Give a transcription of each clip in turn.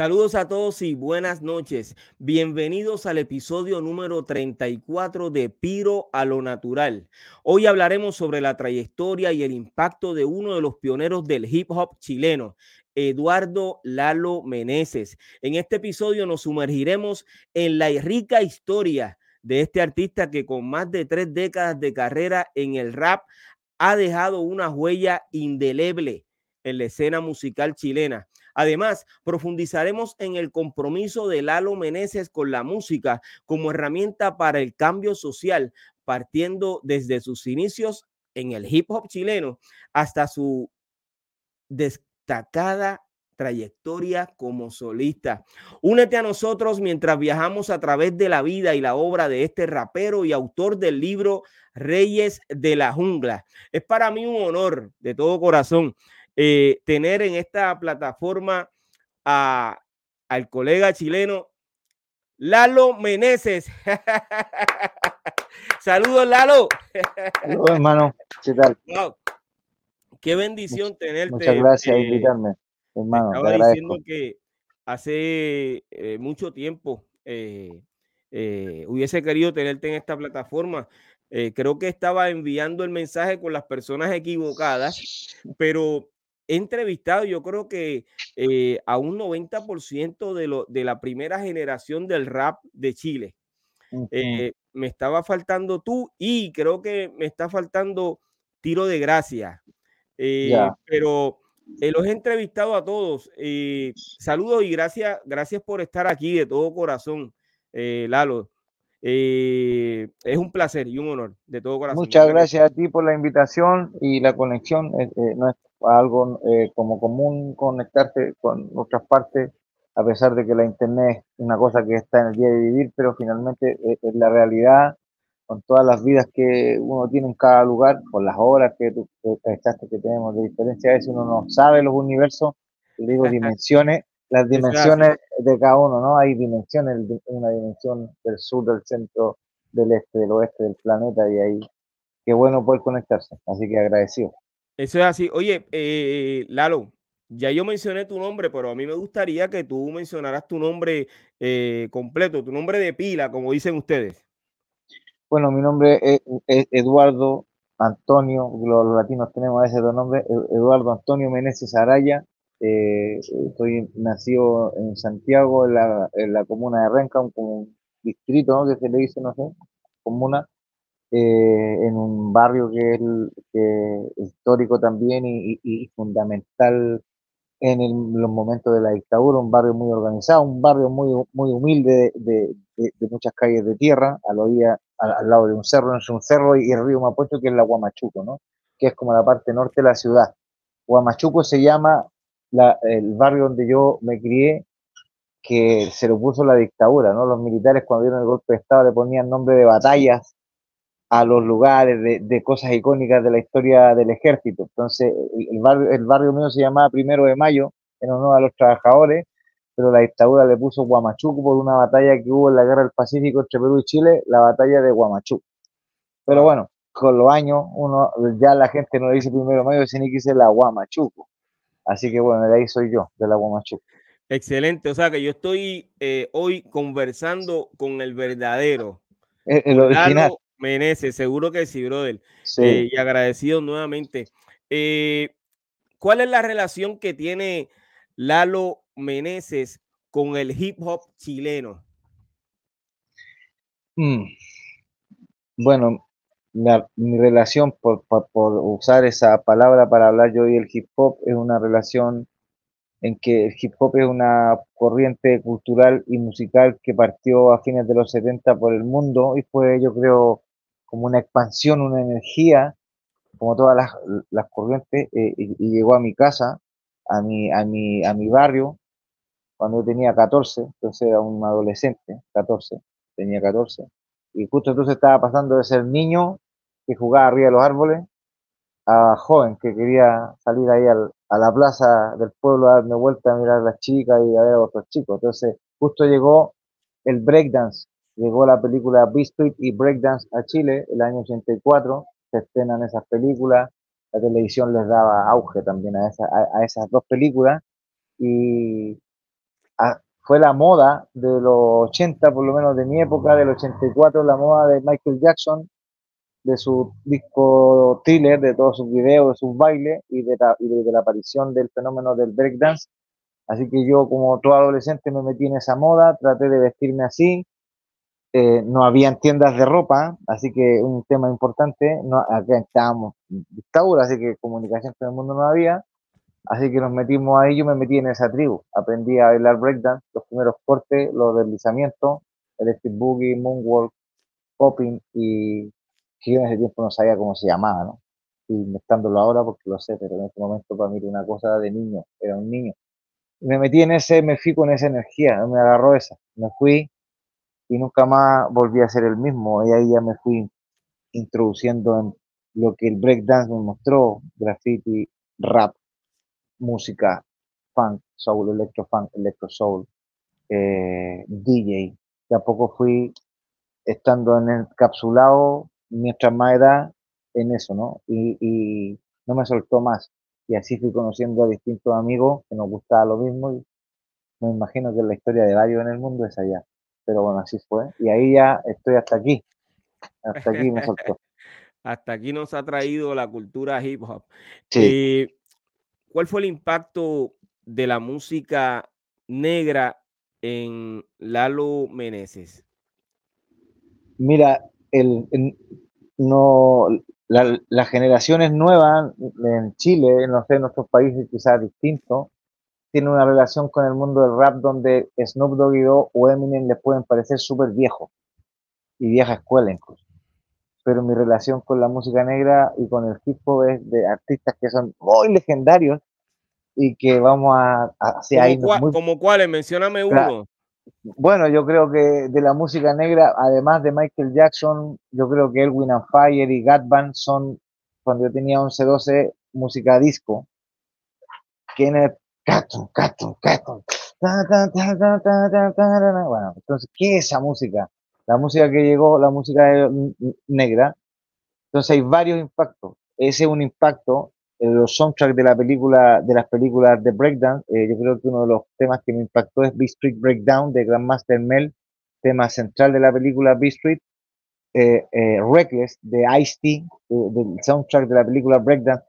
Saludos a todos y buenas noches. Bienvenidos al episodio número 34 de Piro a lo Natural. Hoy hablaremos sobre la trayectoria y el impacto de uno de los pioneros del hip hop chileno, Eduardo Lalo Meneses. En este episodio nos sumergiremos en la rica historia de este artista que con más de tres décadas de carrera en el rap ha dejado una huella indeleble en la escena musical chilena. Además, profundizaremos en el compromiso de Lalo Meneses con la música como herramienta para el cambio social, partiendo desde sus inicios en el hip hop chileno hasta su destacada trayectoria como solista. Únete a nosotros mientras viajamos a través de la vida y la obra de este rapero y autor del libro Reyes de la Jungla. Es para mí un honor de todo corazón eh, tener en esta plataforma a, al colega chileno Lalo Meneses. Saludos, Lalo. Saludos, hermano. ¿Qué tal? Qué bendición tenerte. Muchas gracias por eh, invitarme, hermano. Estaba diciendo que hace eh, mucho tiempo hubiese querido tenerte en esta plataforma. creo que estaba enviando el mensaje con las personas equivocadas, pero he entrevistado, yo creo que eh, a un 90% de, lo, de la primera generación del rap de Chile. Eh, me estaba faltando tú y creo que me está faltando tiro de gracia. Eh, pero los he entrevistado a todos. saludos y gracias, gracias por estar aquí de todo corazón, Lalo. es un placer y un honor de todo corazón. Muchas gracias a ti por la invitación y la conexión. no algo eh, como común conectarte con otras partes, a pesar de que la Internet es una cosa que está en el día de vivir, pero finalmente eh, es, la realidad con todas las vidas que uno tiene en cada lugar, con las horas que tú que, que tenemos de diferencia, a veces uno no sabe los universos, digo dimensiones, las dimensiones de cada uno, ¿no? Hay dimensiones, una dimensión del sur, del centro, del este, del oeste del planeta, y ahí, qué bueno poder conectarse, así que agradecido. Eso es así. Oye, eh, Lalo, ya yo mencioné tu nombre, pero a mí me gustaría que tú mencionaras tu nombre eh, completo, tu nombre de pila, como dicen ustedes. Bueno, mi nombre es, Eduardo Antonio, los, latinos tenemos ese dos nombres, Eduardo Antonio Meneses Araya. Eh, estoy nacido en Santiago, en la, comuna de Renca, un, distrito, ¿no? Que se le dice, no sé, comuna. Eh, en un barrio que es, histórico también y, fundamental en los momentos de la dictadura, un barrio muy organizado, un barrio muy, muy humilde de, muchas calles de tierra, al, al, lado de un cerro, es un cerro y el río Mapocho, que es la Guamachuco, ¿no? que es como la parte norte de la ciudad. Guamachuco se llama el barrio donde yo me crié, que se lo puso la dictadura, ¿no? Los militares cuando dieron el golpe de Estado le ponían nombre de batallas a los lugares de, cosas icónicas de la historia del ejército. Entonces, el, barrio, el barrio mío se llamaba Primero de Mayo, en honor a los trabajadores, pero la dictadura le puso Guamachuco por una batalla que hubo en la Guerra del Pacífico entre Perú y Chile, la batalla de Guamachuco. Pero bueno, con los años, uno ya la gente no le dice Primero de Mayo, sino que dice la Guamachuco. Así que bueno, de ahí soy yo, de la Guamachuco. Excelente, o sea que yo estoy eh, hoy conversando con el verdadero. El, original. Meneses, seguro que sí, brother. Eh, y agradecido nuevamente. Eh, ¿Cuál es la relación que tiene Lalo Meneses con el hip hop chileno? Mm. Bueno, mi relación, por, usar esa palabra para hablar yo y el hip hop, es una relación en que el hip hop es una corriente cultural y musical que partió a fines de los 70 por el mundo y fue, yo creo, como una expansión, una energía, como todas las, corrientes, eh, y, llegó a mi casa a mi, a mi, a mi barrio cuando yo tenía 14, entonces era un adolescente, 14, tenía 14, y justo entonces estaba pasando de ser niño que jugaba arriba de los árboles a joven que quería salir ahí a la plaza del pueblo a darme vuelta a mirar a las chicas y a ver a otros chicos. Entonces, justo llegó el breakdance, llegó la película B-Street y Breakdance a Chile el año 84, se estrenan esas películas, la televisión les daba auge también a, a, esas dos películas y fue la moda de los 80, por lo menos de mi época, del 84, la moda de Michael Jackson, de su disco thriller, de todos sus videos, de sus bailes y de, la, y de, la aparición del fenómeno del breakdance. Así que yo como todo adolescente me metí en esa moda, traté de vestirme así. Eh, no había tiendas de ropa, así que un tema importante, no, acá estábamos dictadura, así que comunicación con el mundo no había. Así que nos metimos ahí, yo me metí en esa tribu. Aprendí a bailar breakdance, los primeros cortes, los deslizamientos, electric boogie, moonwalk, popping y que yo en ese tiempo no sabía cómo se llamaba, ¿no? Y inventándolo ahora porque lo sé, pero en ese momento para mí era una cosa de niño, era un niño. Me metí en ese, me fui con esa energía, me agarró esa. Me fui y nunca más volví a ser el mismo. Y ahí ya me fui introduciendo en lo que el breakdance me mostró, graffiti, rap, música, funk, soul, electro funk, electro soul, eh, DJ. De a poco fui estando en el capsulado mientras más edad en eso, ¿no? Y, no me soltó más. Y así fui conociendo a distintos amigos que nos gustaba lo mismo y me imagino que la historia de varios en el mundo es allá. Pero bueno, así fue. Y ahí ya estoy hasta aquí. Hasta aquí me soltó. hasta aquí nos ha traído la cultura hip hop. Sí. Eh, ¿Cuál fue el impacto de la música negra en Lalo Meneses? Mira, el, no, las generaciones nuevas en Chile, no sé, en nuestros países quizás distintos, tienen una relación con el mundo del rap donde Snoop Dogg y o Eminem les pueden parecer súper viejos y vieja escuela incluso. Pero mi relación con la música negra y con el hip hop es de artistas que son muy legendarios y que vamos a, hacia ahí. ¿Como cuáles? Mencióname uno. Bueno, yo creo que de la música negra, además de Michael Jackson, yo creo que Elwin and Fire y Gat son, cuando yo tenía 11, 12, música disco. ¿Quién es? Bueno, entonces, ¿qué es esa música? La música que llegó, la música negra. Entonces hay varios impactos. Ese es un impacto los soundtracks de la película, de las películas de Breakdown, eh, yo creo que uno de los temas que me impactó es B-Street Breakdown de Grandmaster Mel, tema central de la película B-Street, eh, eh, Reckless de Ice-T, del soundtrack de la película Breakdown,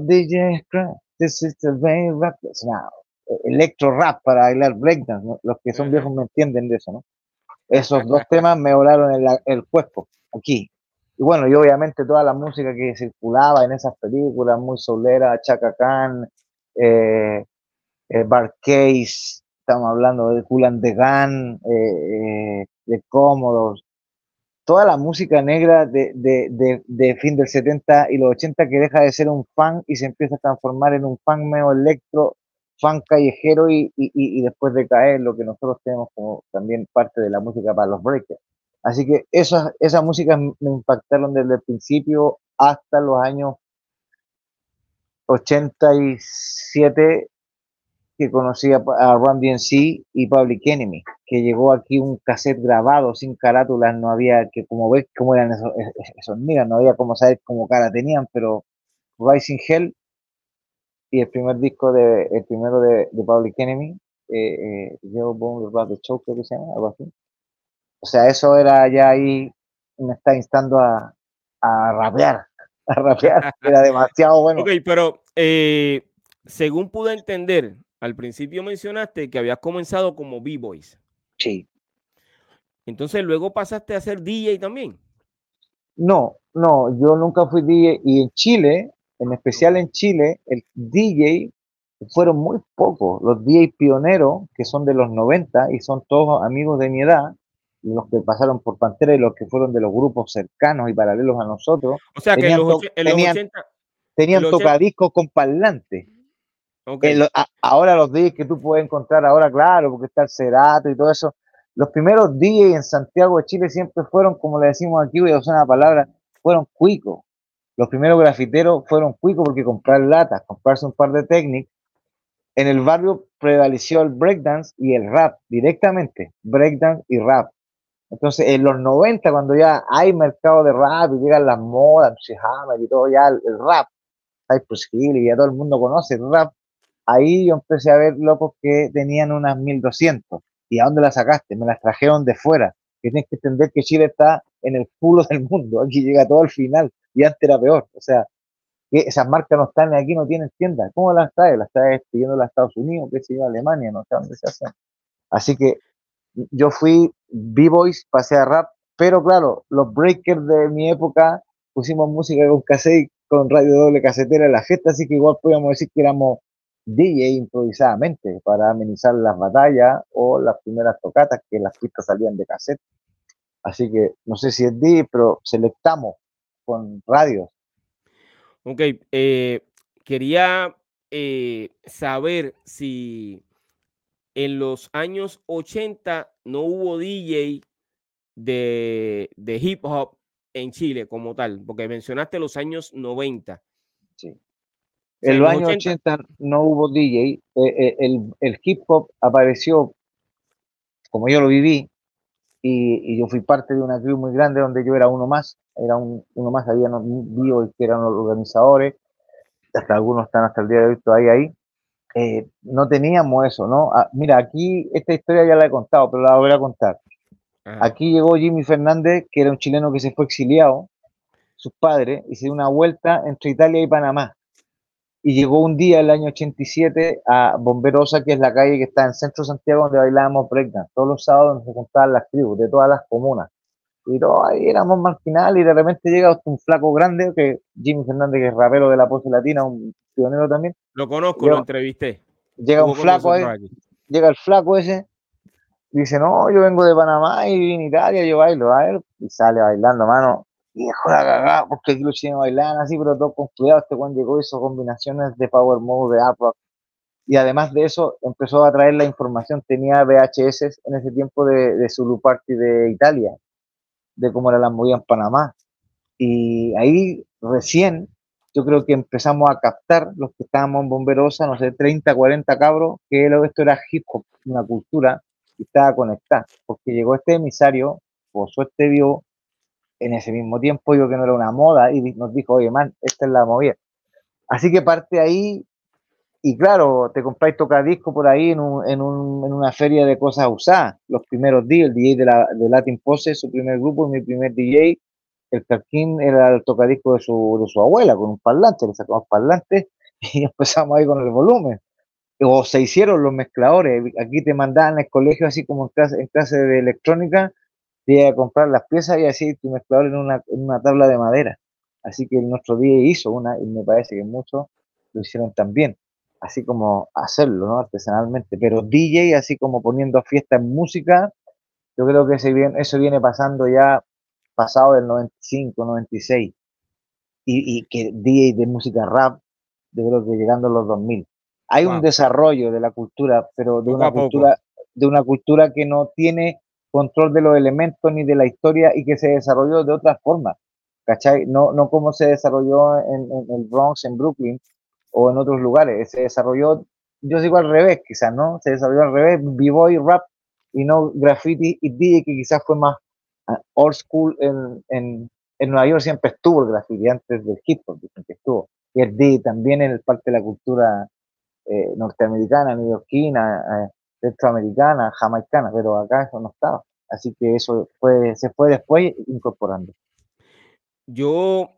DJ this is the way reckless now. Electro rap para bailar breakdown, los que son viejos me entienden de eso, ¿no? Esos dos temas me volaron el, el cuerpo, aquí, y bueno, y obviamente toda la música que circulaba en esas películas, muy solera, Chaka Khan, eh, eh Case, estamos hablando de Kulan de Gan, eh, eh, de Cómodos, toda la música negra de, de, de, fin del 70 y los 80 que deja de ser un fan y se empieza a transformar en un fan medio electro, fan callejero y, y, y después de caer lo que nosotros tenemos como también parte de la música para los breakers. Así que esas, esas músicas me impactaron desde el principio hasta los años 87 que conocí a, Run DMC y Public Enemy, que llegó aquí un cassette grabado sin carátulas, no había que, como ves, cómo eran esos, esos no había como saber cómo cara tenían, pero Rising Hell y el primer disco de, el primero de, Public Enemy, eh, eh, Bone the Choke, que se llama, algo así, o sea, eso era ya ahí, me está instando a, a rapear, a rapear, era demasiado bueno. Ok, pero eh, según pude entender, al principio mencionaste que habías comenzado como B-Boys. Sí. Entonces luego pasaste a ser DJ también. No, no, yo nunca fui DJ y en Chile, en especial en Chile, el DJ fueron muy pocos. Los DJ pioneros, que son de los 90 y son todos amigos de mi edad, los que pasaron por Pantera y los que fueron de los grupos cercanos y paralelos a nosotros. O sea que en los, 80, tenían tocadiscos con parlantes. ahora los DJs que tú puedes encontrar ahora, claro, porque está el Cerato y todo eso. Los primeros DJs en Santiago de Chile siempre fueron, como le decimos aquí, voy a usar una palabra, fueron cuicos. Los primeros grafiteros fueron cuicos porque comprar latas, comprarse un par de técnicas. En el barrio prevaleció el breakdance y el rap directamente, breakdance y rap. Entonces, en los 90, cuando ya hay mercado de rap y llegan las modas, y todo, ya el, rap, hay Hill y ya todo el mundo conoce el rap, ahí yo empecé a ver locos que tenían unas 1200. ¿Y a dónde las sacaste? Me las trajeron de fuera. Que tienes que entender que Chile está en el culo del mundo. Aquí llega todo al final. Y antes era peor. O sea, que esas marcas no están aquí, no tienen tiendas. ¿Cómo las traes? Las traes pidiendo a Estados Unidos, qué sé yo, Alemania, no sé dónde se hacen. Así que yo fui B-Boys, pasé a rap, pero claro, los breakers de mi época pusimos música con cassette, con radio doble casetera en la gesta, así que igual podíamos decir que éramos DJ improvisadamente para amenizar las batallas o las primeras tocatas que las pistas salían de cassette. Así que no sé si es DJ, pero selectamos con radios. Ok, eh, quería eh, saber si en los años 80 no hubo DJ de, hip hop en Chile como tal, porque mencionaste los años 90. Sí. En los años 80, no hubo DJ. Eh, eh, el, hip hop apareció, como yo lo viví, y, yo fui parte de una crew muy grande donde yo era uno más, era uno más, había vivos que eran los organizadores, hasta algunos están hasta el día de hoy todavía ahí. Eh, no teníamos eso, ¿no? Ah, mira, aquí esta historia ya la he contado, pero la voy a contar. Aquí llegó Jimmy Fernández, que era un chileno que se fue exiliado, sus padres, y se dio una vuelta entre Italia y Panamá. Y llegó un día, el año 87, a Bomberosa, que es la calle que está en Centro Santiago, donde bailábamos breakdance. Todos los sábados nos se juntaban las tribus de todas las comunas. Y todos ahí éramos marginales y de repente llega un flaco grande, que Jimmy Fernández, que es rapero de la pose latina, un pionero también. Lo conozco, lo entrevisté. Llega un flaco ahí, llega el flaco ese, dice, no, yo vengo de Panamá y a Italia, yo bailo, a ver, y sale bailando, mano, viejo la cagada, porque aquí los bailan así, pero todo con cuidado, este cuando llegó hizo combinaciones de power mode, de up y además de eso empezó a traer la información, tenía VHS en ese tiempo de, de Zulu Party de Italia, de cómo era la movida en Panamá. Y ahí recién yo creo que empezamos a captar los que estábamos en Bomberosa, no sé, 30, 40 cabros, que esto era hip hop, una cultura, y estaba conectada, porque llegó este emisario, por suerte vio en ese mismo tiempo, yo que no era una moda, y nos dijo, oye, man, esta es la movida. Así que parte ahí, y claro, te compráis tocadisco por ahí en, un, en, un, en, una feria de cosas usadas, los primeros días, el DJ de, la, de Latin Pose, su primer grupo, mi primer DJ, el Carquín era el tocadisco de su, de su abuela, con un parlante, le sacamos parlantes y empezamos ahí con el volumen. O se hicieron los mezcladores, aquí te mandaban el colegio así como en clase, en clase de electrónica, te iba a comprar las piezas y así tu mezclador en una, en una tabla de madera. Así que nuestro día hizo una, y me parece que muchos lo hicieron también, así como hacerlo, ¿no? Artesanalmente. Pero DJ, así como poniendo fiesta en música, yo creo que eso viene pasando ya pasado del 95, 96, y, y que DJ de música rap, yo creo que llegando a los 2000. Hay un desarrollo de la cultura, pero de una cultura, de una cultura que no tiene control de los elementos ni de la historia y que se desarrolló de otra forma, ¿cachai? No, no como se desarrolló en, el Bronx, en Brooklyn o en otros lugares, se desarrolló, yo digo al revés quizás, ¿no? Se desarrolló al revés, b-boy, rap y no graffiti y DJ que quizás fue más old school en, en, en, Nueva York siempre estuvo el graffiti antes del hip hop, que estuvo. Y el D también en parte de la cultura eh, norteamericana, neoyorquina, eh, centroamericana, jamaicana, pero acá eso no estaba. Así que eso fue, se fue después incorporando. Yo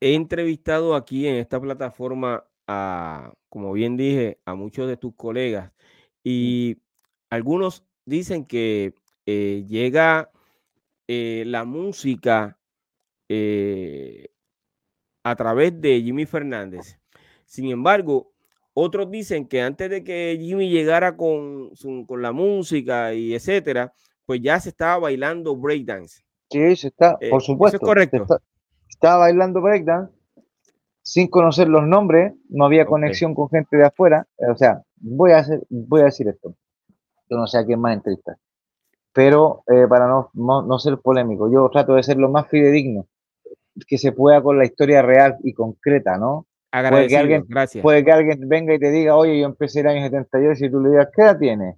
he entrevistado aquí en esta plataforma a, como bien dije, a muchos de tus colegas y algunos dicen que eh, llega eh, la música eh, a través de Jimmy Fernández. Sin embargo, otros dicen que antes de que Jimmy llegara con, con la música y etcétera, pues ya se estaba bailando breakdance. Sí, se está, por supuesto. es correcto. estaba bailando breakdance sin conocer los nombres, no había conexión con gente de afuera. O sea, voy a, hacer, voy a decir esto. Yo no sé a quién más entrevistar. Pero eh, para no, no, ser polémico, yo trato de ser lo más fidedigno que se pueda con la historia real y concreta, ¿no? Puede que, alguien, gracias. puede que alguien venga y te diga, oye, yo empecé el año 78 y tú le digas, ¿qué edad tienes?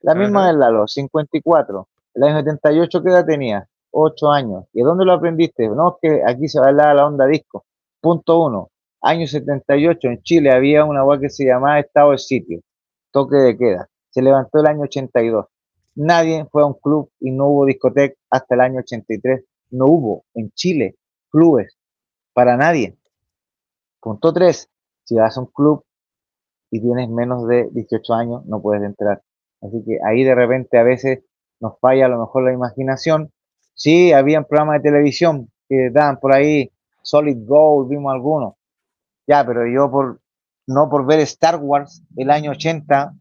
La misma del Lalo, 54. El año 78, ¿qué edad tenía? 8 años. ¿Y dónde lo aprendiste? No, es que aquí se va a hablar la onda disco. Punto uno. Año 78, en Chile había una web que se llamaba Estado de Sitio, toque de queda. Se levantó el año 82. Nadie fue a un club y no hubo discoteca hasta el año 83. No hubo en Chile clubes para nadie. Punto 3. Si vas a un club y tienes menos de 18 años, no puedes entrar. Así que ahí de repente a veces nos falla a lo mejor la imaginación. Sí, había programas de televisión que daban por ahí Solid Gold, vimos algunos. Ya, pero yo por no por ver Star Wars el año 80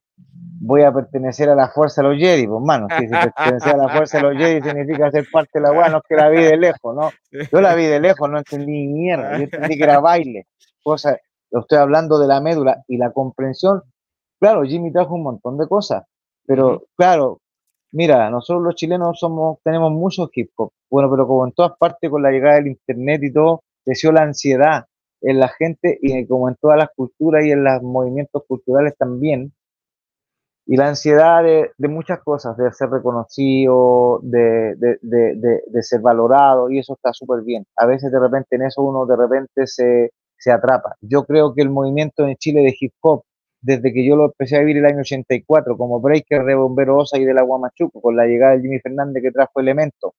voy a pertenecer a la fuerza de los Jedi, pues mano, si pertenecer a la fuerza de los Jedi significa ser parte de la weá, no es que la vi de lejos, ¿no? Yo la vi de lejos, no entendí ni mierda, yo entendí que era baile, cosa, lo estoy hablando de la médula y la comprensión, claro, Jimmy trajo un montón de cosas, pero claro, mira, nosotros los chilenos somos, tenemos muchos hip hop, bueno, pero como en todas partes con la llegada del internet y todo, creció la ansiedad en la gente y como en todas las culturas y en los movimientos culturales también, y la ansiedad de, muchas cosas, de ser reconocido, de, de ser valorado, y eso está súper bien. A veces de repente en eso uno de repente se, se atrapa. Yo creo que el movimiento en Chile de hip hop desde que yo lo empecé a vivir el año 84 como breaker de Bombero Osa y de la Guamachuco, con la llegada de Jimmy Fernández que trajo Elemento.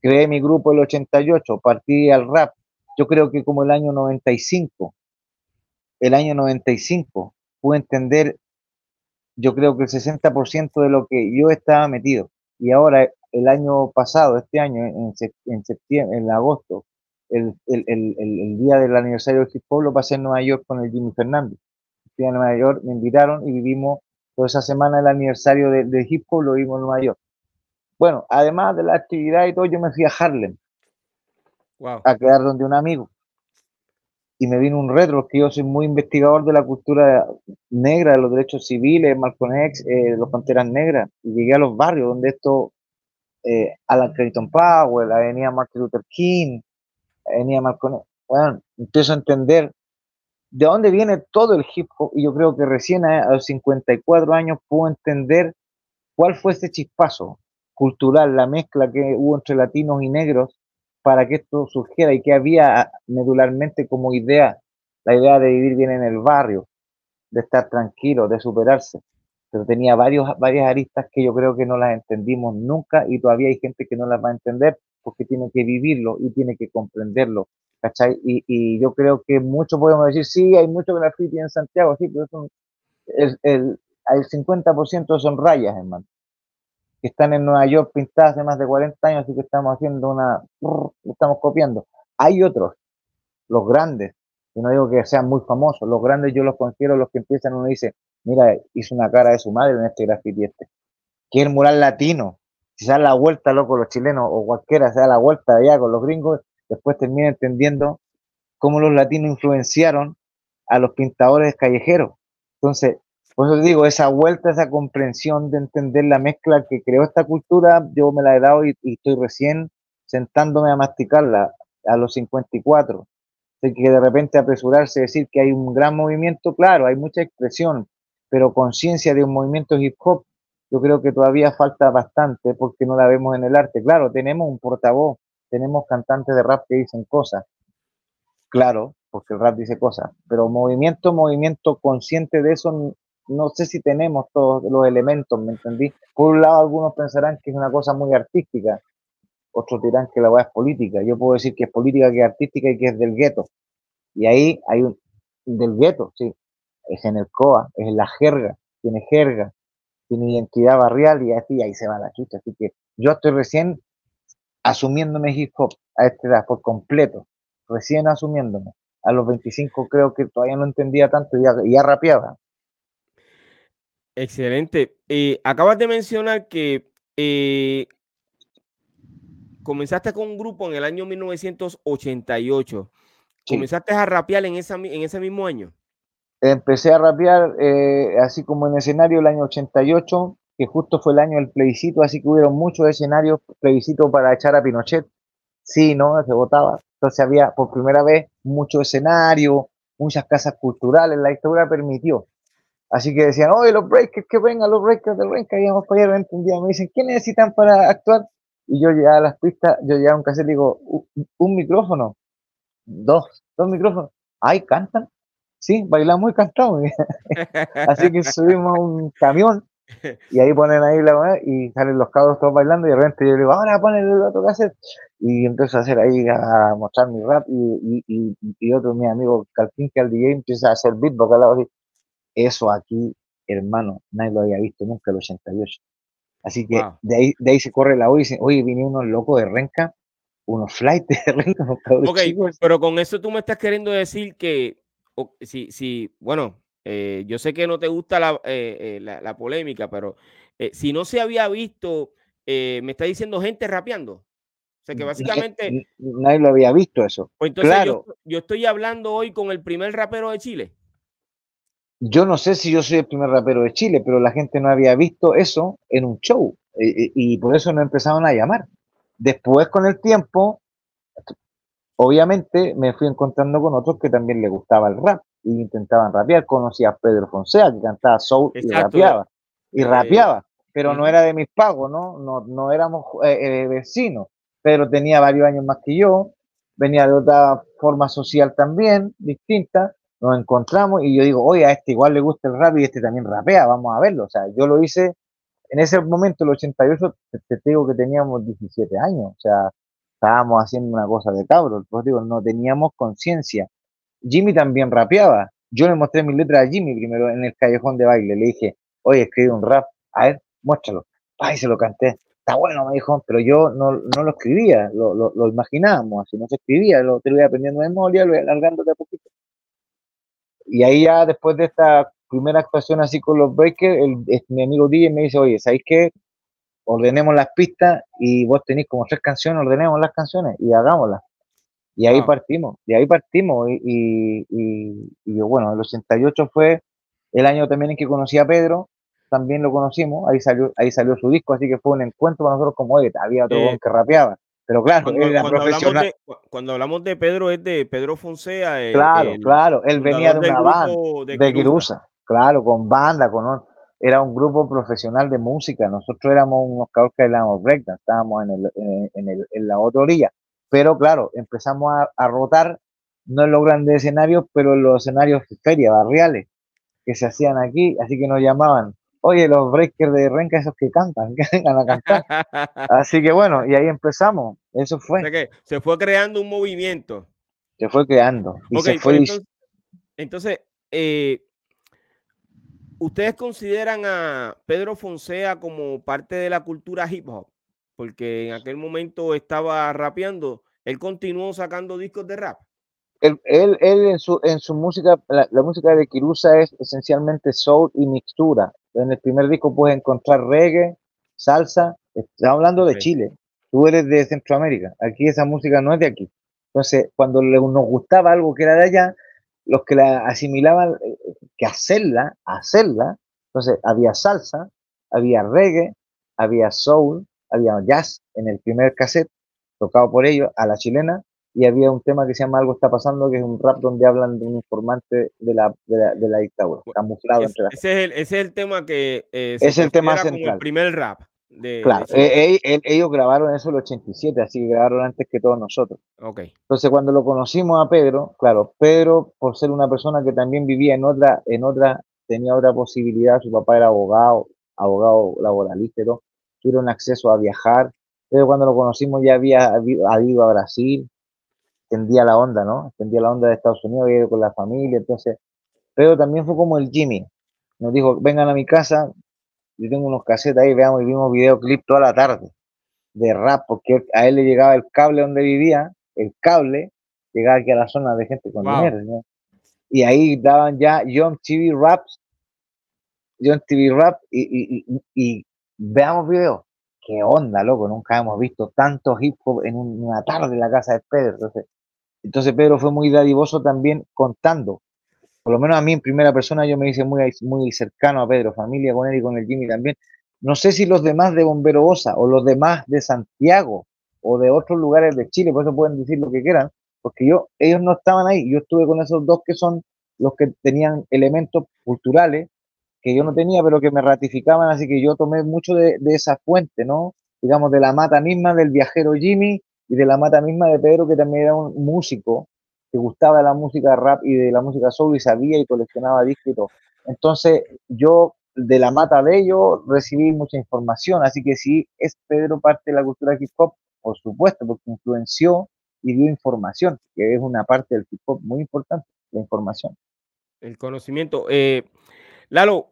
Creé mi grupo el 88, partí al rap. Yo creo que como el año 95, el año 95, pude entender, yo creo que el 60% de lo que yo estaba metido. Y ahora, el año pasado, este año, en septiembre, en agosto, el, el, el, el, día del aniversario del hip hop lo pasé en Nueva York con el Jimmy Fernández en Nueva York, me invitaron y vivimos toda esa semana el aniversario de, de hip hop, lo vimos en Nueva York. Bueno, además de la actividad y todo, yo me fui a Harlem a quedar donde un amigo. Y me vino un retro, que yo soy muy investigador de la cultura negra, de los derechos civiles, Malcolm X, eh, los Panteras Negras, y llegué a los barrios donde esto, eh, Alan Clayton Powell, la avenida Martin Luther King, X, bueno, empiezo a entender de dónde viene todo el hip hop y yo creo que recién a, los 54 años puedo entender cuál fue ese chispazo cultural, la mezcla que hubo entre latinos y negros para que esto surgiera y que había medularmente como idea, la idea de vivir bien en el barrio, de estar tranquilo, de superarse. Pero tenía varios, varias aristas que yo creo que no las entendimos nunca y todavía hay gente que no las va a entender porque tiene que vivirlo y tiene que comprenderlo. Y, yo creo que mucho podemos decir, sí, hay mucho graffiti en Santiago, sí, pero el, el, el 50% son rayas, hermano, que están en Nueva York pintadas hace más de 40 años y que estamos haciendo una, estamos copiando. Hay otros, los grandes, y no digo que sean muy famosos, los grandes yo los considero los que empiezan, uno dice, mira, hizo una cara de su madre en este graffiti este, que el mural latino, si se la vuelta, loco, los chilenos o cualquiera se da la vuelta allá con los gringos, después termina entendiendo cómo los latinos influenciaron a los pintadores callejeros. Entonces, por eso digo, esa vuelta, esa comprensión de entender la mezcla que creó esta cultura, yo me la he dado y, estoy recién sentándome a masticarla a los 54. Así que de repente apresurarse a decir que hay un gran movimiento, claro, hay mucha expresión, pero conciencia de un movimiento hip hop, yo creo que todavía falta bastante porque no la vemos en el arte. Claro, tenemos un portavoz tenemos cantantes de rap que dicen cosas, claro, porque el rap dice cosas, pero movimiento, movimiento consciente de eso, no sé si tenemos todos los elementos, ¿me entendí? Por un lado, algunos pensarán que es una cosa muy artística, otros dirán que la weá es política. Yo puedo decir que es política, que es artística y que es del gueto. Y ahí hay un del gueto, sí. Es en el COA, es en la jerga, tiene jerga, tiene identidad barrial y así ahí se va la chucha. Así que yo estoy recién asumiéndome hip hop a esta edad por completo, recién asumiéndome. A los 25 creo que todavía no entendía tanto y ya, ya rapeaba. Excelente. Eh, acabas de mencionar que eh, comenzaste con un grupo en el año 1988. ¿Comenzaste a rapear en, esa, en ese mismo año? Empecé a rapear eh, así como en escenario el año 88, que justo fue el año del plebiscito, así que hubieron muchos escenarios, plebiscito para echar a Pinochet. Sí, ¿no? Se votaba. Entonces había por primera vez mucho escenario, muchas casas culturales, la historia permitió. Así que decían, oye, los breakers, que vengan los breakers del Renca, íbamos para allá, un día me dicen, ¿qué necesitan para actuar? Y yo llegaba a las pistas, yo llegaba a un cassette y digo, un, micrófono, dos, dos micrófonos, ay, cantan, sí, bailamos y cantamos. Así que subimos a un camión y ahí ponen ahí la y salen los cabros todos bailando y de repente yo le digo, ahora ponen el otro cassette y empiezo a hacer ahí a mostrar mi rap y, y, y, otro mi amigo Calpín que al DJ empieza a hacer beatbox al lado. Eso aquí, hermano, nadie lo había visto nunca el 88. Así que de, ahí, de ahí se corre la voz y dice, oye, vinieron unos locos de renca, unos flights de renca. ok, pero con eso tú me estás queriendo decir que, si, si bueno, eh, yo sé que no te gusta la, eh, eh, polémica, pero si no se había visto, me está diciendo gente rapeando. O sea que básicamente. Nadie, lo había visto eso. Pues entonces claro. yo, estoy hablando hoy con el primer rapero de Chile. Yo no sé si yo soy el primer rapero de Chile, pero la gente no había visto eso en un show y por eso no empezaron a llamar. Después, con el tiempo, obviamente me fui encontrando con otros que también les gustaba el rap y intentaban rapear. Conocí a Pedro Fonseca, que cantaba soul y rapeaba. Y eh, rapeaba, pero no era de mis pagos, ¿no? No, no éramos eh, eh, vecinos. Pedro tenía varios años más que yo, venía de otra forma social también, distinta. Nos encontramos y yo digo, oye, a este igual le gusta el rap y este también rapea, vamos a verlo. O sea, yo lo hice en ese momento, el 88, te, te digo que teníamos 17 años, o sea, estábamos haciendo una cosa de cabros, pues digo, no teníamos conciencia Jimmy también rapeaba. Yo le mostré mis letras a Jimmy primero en el callejón de baile. Le dije, oye, escribí un rap. A ver, muéstralo. Ay, se lo canté. Está bueno, me dijo, pero yo no, lo escribía, lo, lo, imaginábamos, así no se escribía, lo, te lo iba aprendiendo de memoria, lo iba alargando de a poquito. Y ahí ya después de esta primera actuación así con los breakers, mi amigo DJ me dice, oye, ¿sabéis qué? Ordenemos las pistas y vos tenéis como tres canciones, ordenemos las canciones y hagámoslas. Y ahí partimos, y ahí partimos. Y, y, bueno, el 88 fue el año también en que conocí a Pedro, también lo conocimos, ahí salió, ahí salió su disco, así que fue un encuentro para nosotros como, oye, había otro eh, que rapeaba. Pero claro, cuando, él era profesional. Hablamos de, cuando hablamos de Pedro, es de Pedro Fonseca. claro, claro, él venía de una banda, de, de claro, con banda, con era un grupo profesional de música. Nosotros éramos unos cabros que bailábamos breakdance, estábamos en, el, en, el, en la otra orilla. Pero claro, empezamos a, rotar, no en los grandes escenarios, pero en los escenarios de feria, barriales, que se hacían aquí, así que nos llamaban, oye, los breakers de Renca, esos que cantan, que vengan a cantar. así que bueno, y ahí empezamos, eso fue. que se fue creando un movimiento. Se fue creando. Y se fue... Pues entonces, eh, ¿ustedes consideran a Pedro Fonseca como parte de la cultura hip hop? porque en aquel momento estaba rapeando, él continuó sacando discos de rap. Él, él, en, su, en su música, la, música de Kirusa es esencialmente soul y mixtura. En el primer disco puedes encontrar reggae, salsa, estamos hablando de Chile, tú eres de Centroamérica, aquí esa música no es de aquí. Entonces, cuando nos gustaba algo que era de allá, los que la asimilaban, eh, que hacerla, hacerla, entonces había salsa, había reggae, había soul, había jazz en el primer cassette, tocado por ellos, a la chilena, y había un tema que se llama Algo está pasando, que es un rap donde hablan de un informante de la, de la, dictadura, camuflado entre las ese, es el, ese es el tema que eh, es el tema central. Como el primer rap. De, claro, eh, eh, ellos grabaron eso en el 87, así que grabaron antes que todos nosotros. Okay. Entonces, cuando lo conocimos a Pedro, claro, Pedro, por ser una persona que también vivía en otra, en otra, tenía otra posibilidad, su papá era abogado, abogado laboralista y todo, tuvieron acceso a viajar. Pero cuando lo conocimos ya había, ido a Brasil, tendía la onda, ¿no? Tendía la onda de Estados Unidos, había ido con la familia, entonces. Pero también fue como el Jimmy. Nos dijo, vengan a mi casa, yo tengo unos casetas ahí, veamos, y vimos videoclip toda la tarde de rap, porque a él le llegaba el cable donde vivía, el cable, llegaba aquí a la zona de gente con dinero, ¿no? Y ahí daban ya Young TV Raps, Young TV Rap, y, y, y, veamos videos. Qué onda, loco, nunca hemos visto tanto hip hop en una tarde en la casa de Pedro. Entonces, Entonces Pedro fue muy dadivoso también contando. Por lo menos a mí en primera persona yo me hice muy, muy cercano a Pedro, familia con él y con el Jimmy también. No sé si los demás de Bombero Osa o los demás de Santiago o de otros lugares de Chile, por eso pueden decir lo que quieran, porque yo, ellos no estaban ahí, yo estuve con esos dos que son los que tenían elementos culturales que yo no tenía, pero que me ratificaban, así que yo tomé mucho de, de esa fuente, ¿no? Digamos, de la mata misma del viajero Jimmy y de la mata misma de Pedro, que también era un músico, que gustaba de la música rap y de la música soul y sabía y coleccionaba discos y todo. Entonces, yo de la mata de ellos recibí mucha información, así que sí, es Pedro parte de la cultura hip hop, por supuesto, porque influenció y dio información, que es una parte del hip hop muy importante, la información. El conocimiento. Eh, Lalo,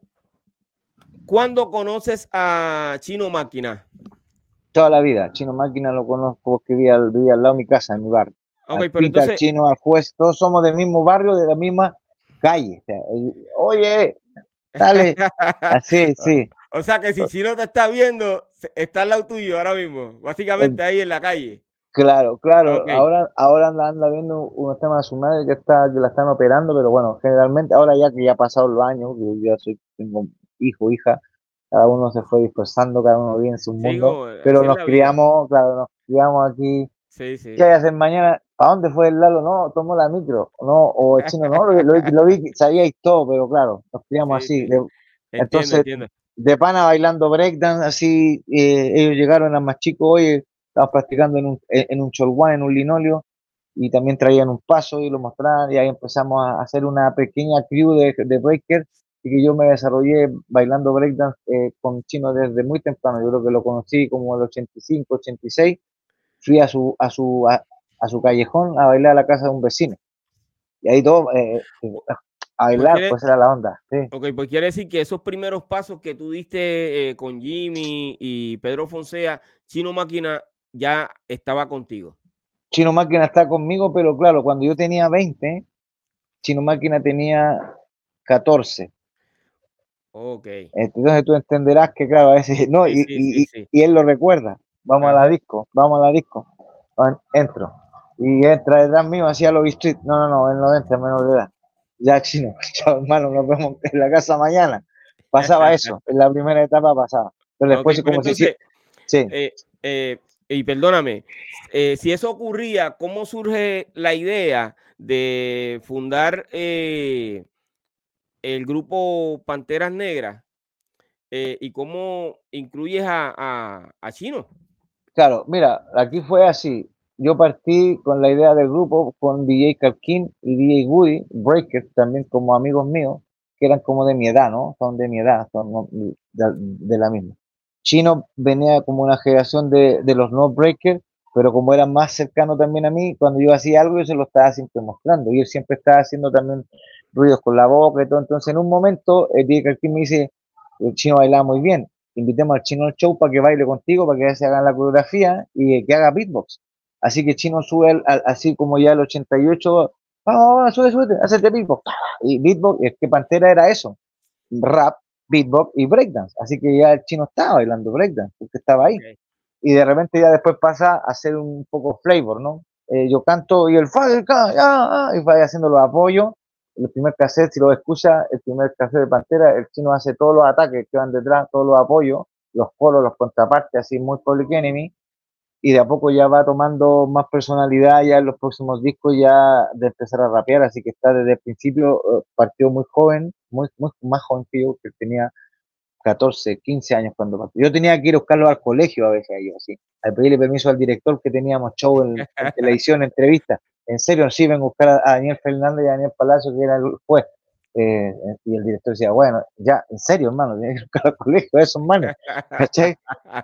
¿cuándo conoces a Chino Máquina? Toda la vida. Chino Máquina lo conozco porque vivía, al lado de mi casa, en mi barrio. Okay, pero entonces... chino, al juez, todos somos del mismo barrio, de la misma calle. Oye, dale. Así, sí. O sea que si Chino te está viendo, está al lado tuyo ahora mismo, básicamente ahí en la calle. Claro, claro. Ahora, ahora anda, anda, viendo unos temas de su madre que está, que la están operando, pero bueno, generalmente, ahora ya que ya ha pasado los años, que yo ya soy, tengo hijo, hija, cada uno se fue dispersando, cada uno vive en su mundo, pero nos criamos, claro, nos criamos aquí. Sí, sí. ¿Qué hay hacer mañana? ¿A dónde fue el Lalo? No, tomó la micro, no, o el chino, no, lo, lo, vi, sabíais todo, pero claro, nos criamos así. entonces, de pana bailando breakdance, así, eh, ellos llegaron a más chicos, oye, estábamos practicando en un, en un cholguán, en un linolio, y también traían un paso y lo mostraban, y ahí empezamos a hacer una pequeña crew de, de breakers, y que yo me desarrollé bailando breakdance eh, con Chino desde muy temprano, yo creo que lo conocí como el 85, 86, fui a su, a su, a, su callejón a bailar a la casa de un vecino, y ahí todo, eh, a pues bailar, pues, era la onda. Sí. Ok, pues quiere decir que esos primeros pasos que tú diste eh, con Jimmy y Pedro Fonseca, Chino Máquina ya estaba contigo. Chino Máquina está conmigo, pero claro, cuando yo tenía 20, Chino Máquina tenía 14. Ok. Entonces tú entenderás que, claro, a veces, no, y, y, él lo recuerda. Vamos a la disco, vamos a la disco. Entro. Y entra detrás mío, hacía lo visto. No, no, no, él no entra, menos de edad. Ya, chino, chao, hermano, nos vemos en la casa mañana. Pasaba eso, en la primera etapa pasaba. Pero después, como si. Sí. Eh, eh, y perdóname, eh, si eso ocurría, ¿cómo surge la idea de fundar el grupo Panteras Negras? ¿Y cómo incluyes a, Chino? Claro, mira, aquí fue así. Yo partí con la idea del grupo con DJ Calkin y DJ Woody, Breakers, también como amigos míos, que eran como de mi edad, ¿no? Son de mi edad, son de la misma. Chino venía como una generación de, de los no breakers, pero como era más cercano también a mí, cuando yo hacía algo yo se lo estaba siempre mostrando y él siempre estaba haciendo también ruidos con la boca y todo. Entonces en un momento el DJ me dice, el chino bailaba muy bien, invitemos al chino al show para que baile contigo, para que se haga la coreografía y que haga beatbox. Así que Chino sube así como ya el 88, vamos, sube, sube, hacerte beatbox. Y beatbox, es que Pantera era eso, rap, beatbox y breakdance. Así que ya el chino estaba bailando breakdance, porque estaba ahí. Y de repente ya después pasa a hacer un poco flavor, ¿no? Eh, yo canto y el y vaya haciendo los apoyos. El primer cassette, si lo escucha, el primer cassette de Pantera, el chino hace todos los ataques que van detrás, todos los apoyos, los coros, los contrapartes, así muy Public Enemy y de a poco ya va tomando más personalidad ya en los próximos discos ya de empezar a rapear, así que está desde el principio, eh, partió muy joven, muy, muy más joven que yo, que tenía 14, 15 años cuando partió. Yo tenía que ir a buscarlo al colegio a veces, yo, así, al pedirle permiso al director que teníamos show en, televisión, entrevista. En serio, sí, vengo a buscar a, Daniel Fernández y a Daniel Palacio, que era el juez. Eh, y el director decía, bueno, ya, en serio, hermano, tienes que buscar al colegio, esos manos, ¿cachai?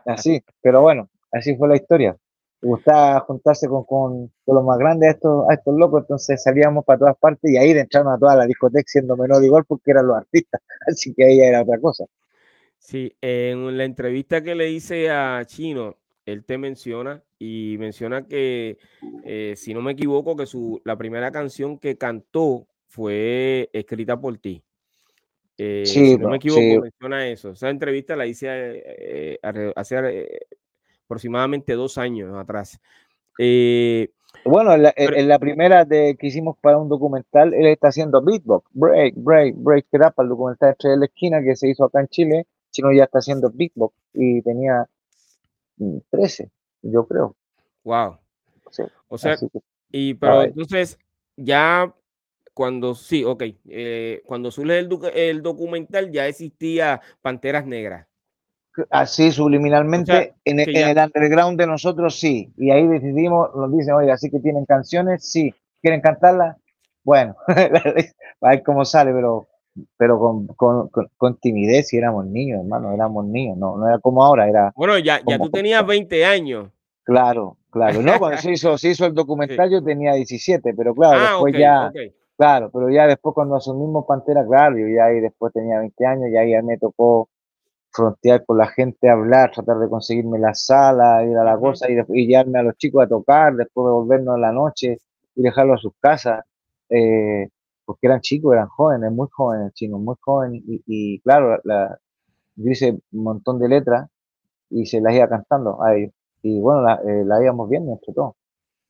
Así, pero bueno, así fue la historia. Me gustaba juntarse con, con, los más grandes a estos, a estos locos, entonces salíamos para todas partes y ahí entraron a toda la discoteca siendo menor igual porque eran los artistas, así que ahí era otra cosa. Sí, en la entrevista que le hice a Chino, él te menciona y menciona que, eh, si no me equivoco, que su, la primera canción que cantó fue escrita por ti. Eh, si no me equivoco, menciona eso. Esa entrevista la hice eh, hace aproximadamente dos años atrás. Eh, Bueno, en la, primera de, que hicimos para un documental, él está haciendo beatbox, break, break, break it up, el documental Entre la Esquina que se hizo acá en Chile. Chino ya está haciendo beatbox y tenía 13, mm, yo creo. Wow. o sea, y pero entonces ya cuando sí, ok, eh, cuando surge el, el documental ya existía Panteras Negras. Así subliminalmente, en, el underground de nosotros sí. Y ahí decidimos, nos dicen, oye, así que tienen canciones, sí. ¿Quieren cantarlas? Bueno, a ver cómo sale, pero pero con, con, con, timidez y éramos niños, hermano, éramos niños, no, no era como ahora, era... Bueno, ya, ya tú tenías 20 años. Claro, claro, no, cuando se hizo, se hizo el documental yo tenía 17, pero claro, ah, después ya, claro, pero ya después cuando asumimos Pantera, claro, yo ya ahí después tenía 20 años, ya ahí me tocó frontear con la gente, hablar, tratar de conseguirme la sala, ir a la cosa y, y llevarme a los chicos a tocar, después de volvernos en la noche y dejarlos a sus casas, eh, porque eran chicos, eran jóvenes, muy jóvenes, chinos, muy jóvenes, y, claro, la, yo hice un montón de letras y se las iba cantando a ellos, y bueno, la, eh, la íbamos viendo entre todos.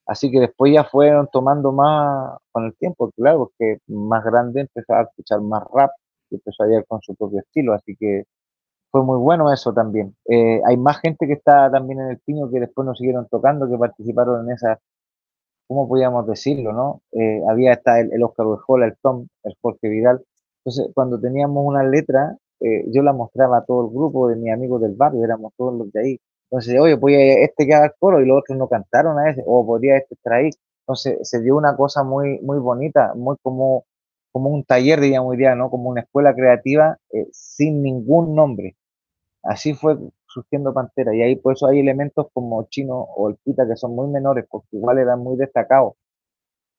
Así que después ya fueron tomando más con el tiempo, claro, porque más grande empezó a escuchar más rap y empezó a ir con su propio estilo, así que fue muy bueno eso también. Eh, hay más gente que está también en el Pino que después nos siguieron tocando, que participaron en esa, ¿cómo podíamos decirlo, no? Eh, había hasta el, Oscar Uejola, el Tom, el Jorge Vidal. Entonces, cuando teníamos una letra, eh, yo la mostraba a todo el grupo de mis amigos del barrio, éramos todos los de ahí. Entonces, oye, pues este que haga el coro y los otros no cantaron a ese, o podría este traer. Entonces, se dio una cosa muy, muy bonita, muy como, como un taller, digamos, día, ¿no? Como una escuela creativa sin ningún nombre Así fue surgiendo Pantera. Y ahí por eso hay elementos como Chino o el Pita que son muy menores, porque igual eran muy destacados.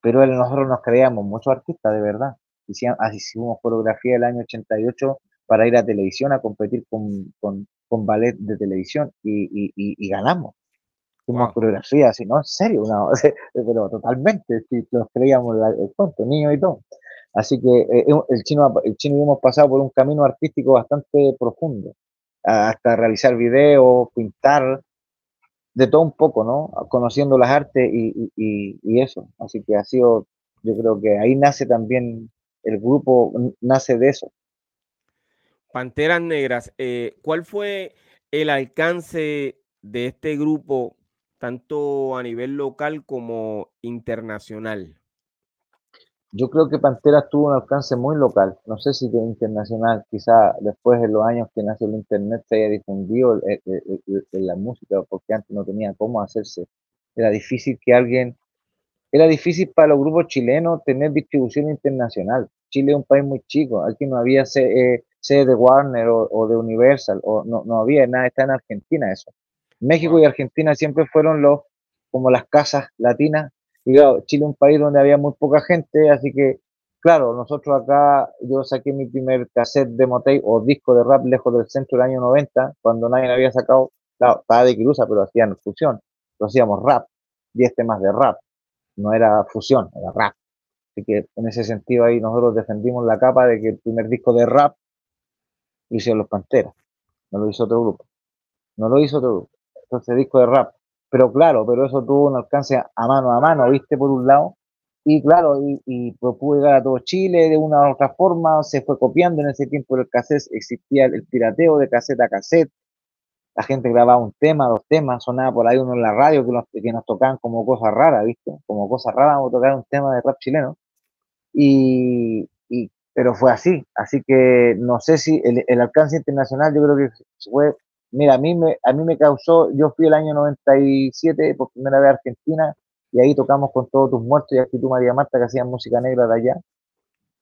Pero nosotros nos creíamos muchos artistas, de verdad. Hicimos, coreografía el año 88 para ir a televisión a competir con, con, con ballet de televisión y, y, ganamos. Hicimos coreografía así, ¿no? En serio, pero totalmente, nos creíamos el cuento, niño y todo. Así que eh, el chino, el chino hemos pasado por un camino artístico bastante profundo hasta realizar videos, pintar, de todo un poco, ¿no? Conociendo las artes y, eso. Así que ha sido, yo creo que ahí nace también el grupo, nace de eso. Panteras Negras, eh, ¿cuál fue el alcance de este grupo, tanto a nivel local como internacional? Yo creo que Pantera tuvo un alcance muy local, no sé si internacional, quizá después de los años que nació el Internet se haya difundido en la música, porque antes no tenía cómo hacerse. Era difícil que alguien, era difícil para los grupos chilenos tener distribución internacional. Chile es un país muy chico, aquí no había sede, de Warner o, de Universal, o no, no había nada, está en Argentina eso. México y Argentina siempre fueron los, como las casas latinas y Chile es un país donde había muy poca gente, así que, claro, nosotros acá, yo saqué mi primer cassette de Motei o disco de rap lejos del centro del año 90, cuando nadie había sacado, claro, estaba de cruza, pero hacían fusión, lo hacíamos rap, 10 temas de rap, no era fusión, era rap. Así que en ese sentido ahí nosotros defendimos la capa de que el primer disco de rap lo hicieron los Panteras, no lo hizo otro grupo, no lo hizo otro grupo. Entonces disco de rap pero claro, pero eso tuvo un alcance a mano a mano, ¿viste? Por un lado. Y claro, y, y pues, llegar a todo Chile de una u otra forma, se fue copiando en ese tiempo el cassette, existía el pirateo de cassette a cassette, la gente grababa un tema, dos temas, sonaba por ahí uno en la radio que nos, que nos tocaban como cosas raras, ¿viste? Como cosas raras, vamos a tocar un tema de rap chileno. Y, y pero fue así, así que no sé si el, el alcance internacional yo creo que fue Mira, a mí, me, a mí me causó, yo fui el año 97 por primera vez a Argentina y ahí tocamos con todos tus muertos y aquí tú María Marta que hacían música negra de allá.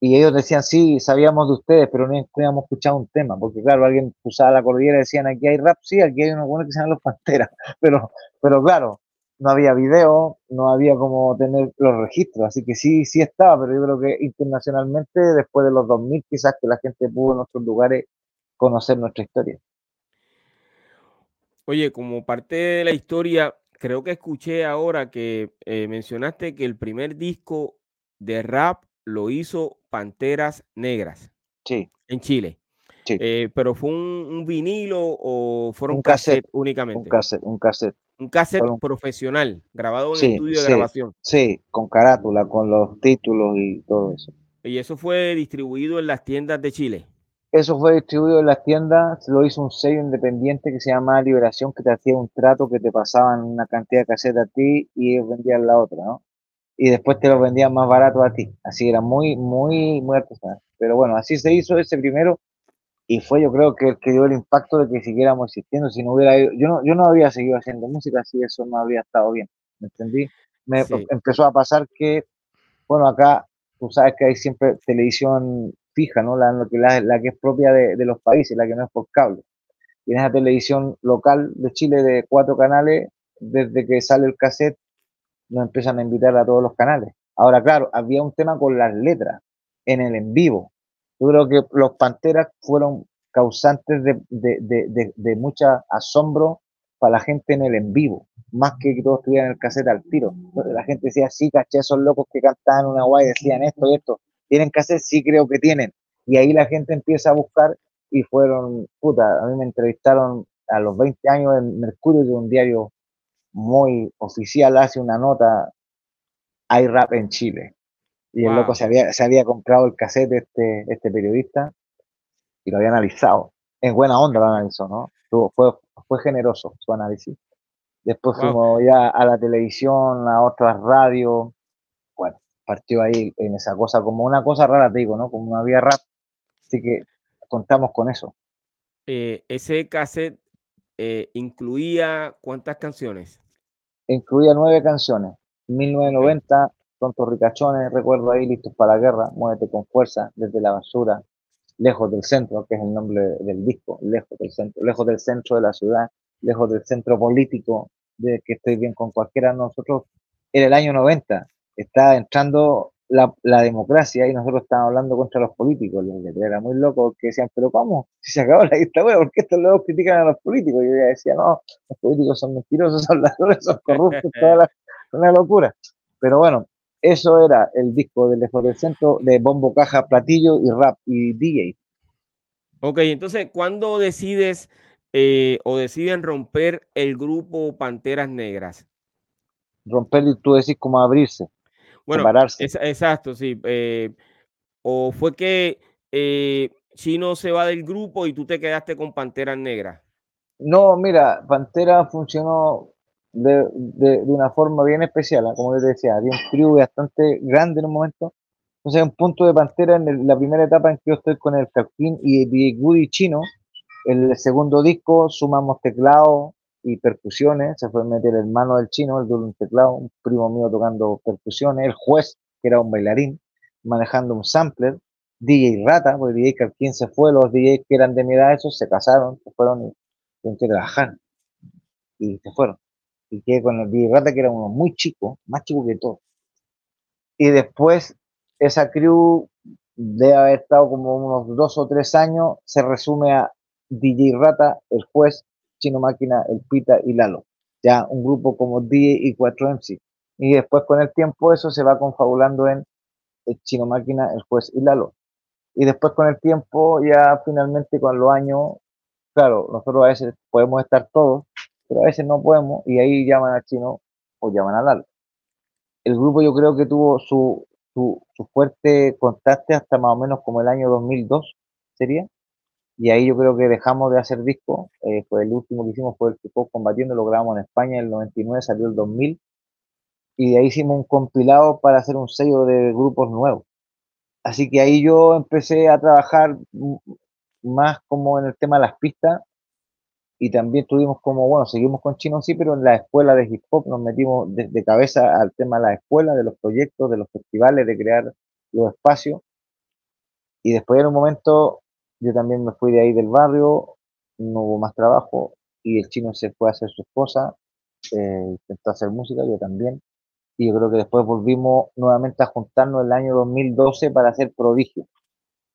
Y ellos decían, sí, sabíamos de ustedes, pero no habíamos escuchado un tema, porque claro, alguien usaba la cordillera y decían, aquí hay rap, sí, aquí hay unos buenos que se llaman los Panteras, pero, pero claro, no había video, no había como tener los registros, así que sí, sí estaba, pero yo creo que internacionalmente, después de los 2000, quizás que la gente pudo en otros lugares conocer nuestra historia. Oye, como parte de la historia, creo que escuché ahora que eh, mencionaste que el primer disco de rap lo hizo Panteras Negras. Sí. En Chile. Eh, pero fue un, vinilo o fueron un cassette, únicamente. Un cassette, un cassette. Un cassette profesional, grabado en estudio de grabación. Sí, con carátula, con los títulos y todo eso. ¿Y eso fue distribuido en las tiendas de Chile? Eso fue distribuido en las tiendas, lo hizo un sello independiente que se llama Liberación, que te hacía un trato que te pasaban una cantidad de casetas a ti y ellos vendían la otra, ¿no? Y después te lo vendían más barato a ti. Así era muy, muy, muy artesanal. Pero bueno, así se hizo ese primero y fue yo creo que el que dio el impacto de que siguiéramos existiendo. Si no hubiera yo no, yo no habría seguido haciendo música si eso no habría estado bien. ¿Me entendí? Me empezó a pasar que, bueno, acá tú sabes que hay siempre televisión fija, ¿no? La, la, la que es propia de, los países, la que no es por cable. Y en esa televisión local de Chile de cuatro canales, desde que sale el cassette, nos empiezan a invitar a todos los canales. Ahora, claro, había un tema con las letras en el en vivo. Yo creo que los Panteras fueron causantes de, de, mucho asombro para la gente en el en vivo, más que que todos estuvieran en el cassette al tiro. La gente decía, sí, caché, esos locos que cantaban una guay decían esto y esto. ¿Tienen cassette? Sí, creo que tienen. Y ahí la gente empieza a buscar y fueron, puta, a mí me entrevistaron a los 20 años en Mercurio, de un diario muy oficial, hace una nota, hay rap en Chile. Y el loco se había, se había comprado el cassette este, este periodista y lo había analizado. En buena onda lo analizó, ¿no? Fue, fue generoso su análisis. Después fuimos ya a la televisión, a otras radios. Partió ahí en esa cosa, como una cosa rara, te digo, ¿no? Como una vía rap. Así que contamos con eso. Eh, ese cassette eh, incluía cuántas canciones? Incluía nueve canciones. 1990, Tontos Ricachones, recuerdo ahí, Listos para la Guerra, Muévete con Fuerza, Desde la Basura, Lejos del Centro, que es el nombre del disco, Lejos del Centro, lejos del centro de la ciudad, lejos del centro político, de que estoy bien con cualquiera de nosotros. Era el año 90, estaba entrando la, la, democracia y nosotros estábamos hablando contra los políticos. Era muy loco porque decían, pero ¿cómo? Si se acabó la dictadura, ¿por qué estos locos critican a los políticos? Y yo decía, no, los políticos son mentirosos, habladores, son corruptos, toda la, una locura. Pero bueno, eso era el disco del Lejos del Centro de bombo, caja, platillo y rap y DJ. Ok, entonces, ¿cuándo decides eh, o deciden romper el grupo Panteras Negras? Romper, tú decís, como abrirse. Bueno, exacto, sí. Eh, o fue que eh, Chino se va del grupo y tú te quedaste con Panteras Negras. No, mira, Pantera funcionó de, de, una forma bien especial, ¿ah? como yo te decía, había un crew bastante grande en un momento. Entonces, un punto de Pantera en la primera etapa en que yo estoy con el Calquín y DJ Woody Chino. El segundo disco sumamos teclado y percusiones. Se fue a meter el hermano del chino, el de un teclado, un primo mío tocando percusiones, el juez, que era un bailarín, manejando un sampler. DJ Rata, porque DJ Calquín se fue, los DJs que eran de mi edad, esos se casaron, se fueron y trabajar. Y se fueron y quedé con el DJ Rata, que era uno muy chico, más chico que todo. Y después, esa crew debe haber estado como unos dos o tres años, se resume a DJ Rata, el juez, Chino Máquina, el Pita y Lalo. Ya un grupo como DJ y 4MC. Y después con el tiempo eso se va confabulando en el Chino Máquina, el juez y Lalo. Y después con el tiempo, ya finalmente con los años, claro, nosotros a veces podemos estar todos, pero a veces no podemos y ahí llaman al chino o llaman al Lalo. El grupo yo creo que tuvo su, su, fuerte contacto hasta más o menos como el año 2002, sería. Y ahí yo creo que dejamos de hacer disco. Eh, el último que hicimos fue el que combatiendo, lo grabamos en España en el 99, salió el 2000. Y de ahí hicimos un compilado para hacer un sello de grupos nuevos. Así que ahí yo empecé a trabajar más como en el tema de las pistas y también tuvimos como, bueno, seguimos con Chino sí, pero en la escuela de hip hop nos metimos de, cabeza al tema de la escuela, de los proyectos, de los festivales, de crear los espacios. Y después en un momento yo también me fui de ahí del barrio, no hubo más trabajo y el chino se fue a hacer su esposa, eh, intentó hacer música, yo también. Y yo creo que después volvimos nuevamente a juntarnos el año 2012 para hacer prodigio.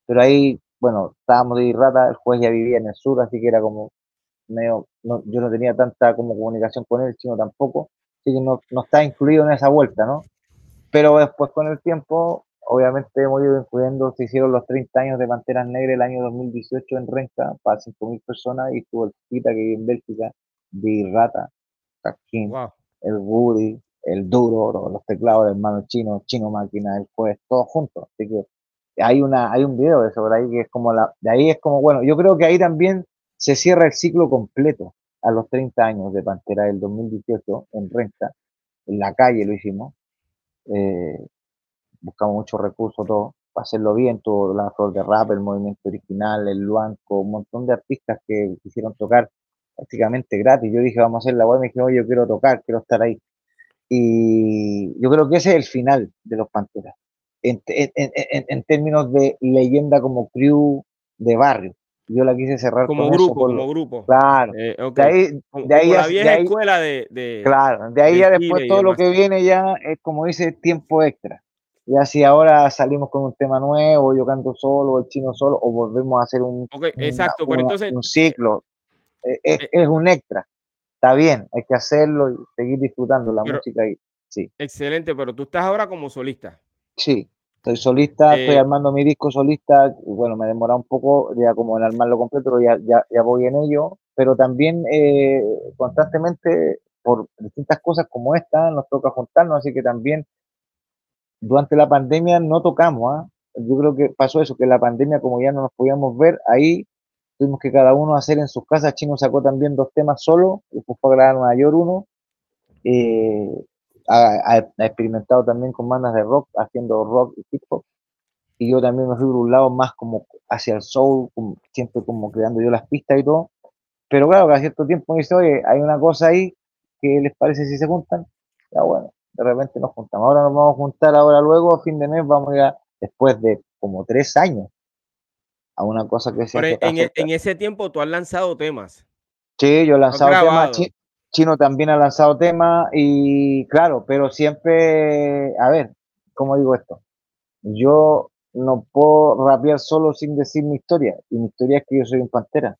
Pero ahí, bueno, estábamos de rata, el juez ya vivía en el sur, así que era como medio, no, yo no tenía tanta como comunicación con él, sino tampoco, así que no, no está incluido en esa vuelta, ¿no? Pero después con el tiempo obviamente hemos ido incluyendo, se hicieron los 30 años de Panteras Negras el año 2018 en Renca para 5.000 personas y estuvo el Pita que vive en Bélgica, Big Rata, Casquín, el Woody, el Duro, los teclados del hermano chino, Chino Máquina, el juez, todos juntos. Así que hay una hay un video de eso por ahí que es como la de ahí es como bueno yo creo que ahí también se cierra el ciclo completo a los 30 años de Pantera del 2018 en Renta en la calle lo hicimos. Eh, buscamos muchos recursos todo para hacerlo bien todo la flor de rap el movimiento original el Luanco un montón de artistas que quisieron tocar prácticamente gratis yo dije vamos a hacer la web me dije oye yo quiero tocar quiero estar ahí y yo creo que ese es el final de los Panteras en, términos de leyenda como crew de barrio. Yo la quise cerrar como grupo, como grupo. Claro. Eh, de ahí, de ahí la vieja escuela de, Claro, de ahí ya después todo lo que viene ya es como dice tiempo extra. Ya si ahora salimos con un tema nuevo, yo canto solo, el chino solo, o volvemos a hacer un, exacto, entonces, un ciclo, e, e, eh, es, un extra. Está bien, hay que hacerlo y seguir disfrutando la música ahí. Sí. Excelente, pero tú estás ahora como solista. Sí, Estoy solista, estoy eh, armando mi disco solista. Bueno, me demora un poco ya como en armarlo completo, pero ya, ya, ya voy en ello. Pero también eh, constantemente, por distintas cosas como esta, nos toca juntarnos. Así que también durante la pandemia no tocamos. ¿ah? Yo creo que pasó eso, que la pandemia, como ya no nos podíamos ver, ahí tuvimos que cada uno hacer en sus casas. Chino sacó también dos temas solo, después fue a grabar Nueva York uno. Eh, ha, experimentado también con bandas de rock, haciendo rock y hip hop. Y yo también me fui por un lado más como hacia el soul, siempre como creando yo las pistas y todo. Pero claro, cada cierto tiempo me dice, oye, hay una cosa ahí que les parece si se juntan. Ya bueno, de repente nos juntamos. Ahora nos vamos a juntar, ahora luego, a fin de mes, vamos a ir después de como tres años a una cosa que se... En, e, en, ese tiempo tú has lanzado temas. Sí, yo he lanzado temas. Chino también ha lanzado temas y claro, pero siempre, a ver, ¿cómo digo esto? Yo no puedo rapear solo sin decir mi historia. Y mi historia es que yo soy un pantera.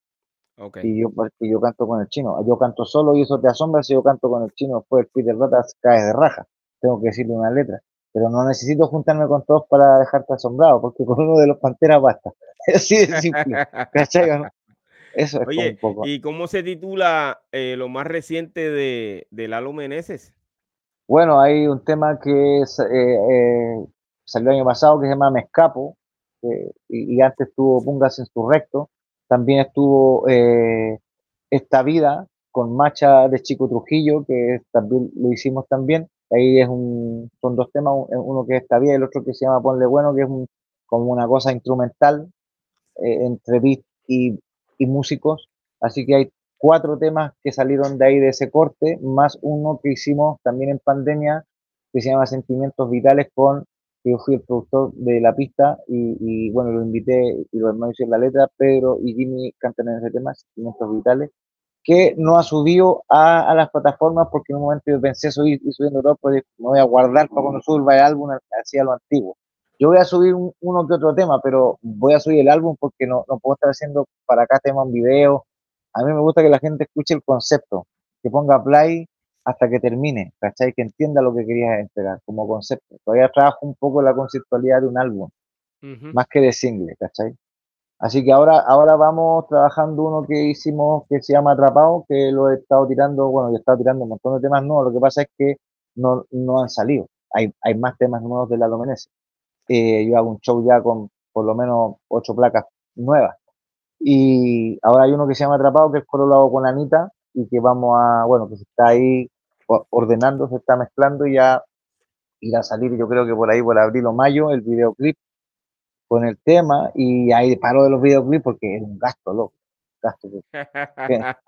Y yo, porque yo canto con el chino. Yo canto solo y eso te asombra si yo canto con el chino. Después el Peter Ratas cae de raja. Tengo que decirle una letra. Pero no necesito juntarme con todos para dejarte asombrado, porque con uno de los panteras basta. Así de simple. ¿Cachai? Eso es Oye, un poco. ¿y cómo se titula eh, lo más reciente de, de, Lalo Meneses? Bueno, hay un tema que es, eh, eh, salió el año pasado que se llama Me Escapo, y, antes estuvo Pungas en su recto. También estuvo Esta Vida con Macha de Chico Trujillo, que también lo hicimos también. Ahí es un, son dos temas, uno que es Esta Vida y el otro que se llama Ponle Bueno, que es como una cosa instrumental entre beat y, y músicos. Así que hay cuatro temas que salieron de ahí de ese corte, más uno que hicimos también en pandemia, que se llama Sentimientos Vitales, con yo fui el productor de la pista y, bueno, lo invité y lo hermanos en la letra, Pedro y Jimmy cantan en ese tema, Sentimientos Vitales, que no ha subido a, las plataformas porque en un momento yo pensé subir y subiendo todo, pues me voy a guardar para cuando suba el álbum hacia lo antiguo. Yo voy a subir uno que otro tema, pero voy a subir el álbum porque no, no puedo estar haciendo para acá tema en video. A mí me gusta que la gente escuche el concepto, que ponga play hasta que termine, ¿cachai? Que entienda lo que querías entregar como concepto. Todavía trabajo un poco la conceptualidad de un álbum, más que de single, ¿cachai? Así que ahora, ahora vamos trabajando uno que hicimos que se llama Atrapado, que lo he estado tirando, bueno, yo he estado tirando un montón de temas nuevos, lo que pasa es que no, no han salido. Hay, hay más temas nuevos de la Menezes. Eh, yo hago un show ya con por lo menos ocho placas nuevas. Y ahora hay uno que se llama Atrapado, que es hago con Anita, y que vamos a, bueno, que se está ahí ordenando, se está mezclando y ya irá a salir, yo creo que por ahí, por abril o mayo, el videoclip con el tema, y ahí paro de los videoclips porque es un gasto, loco. Gasto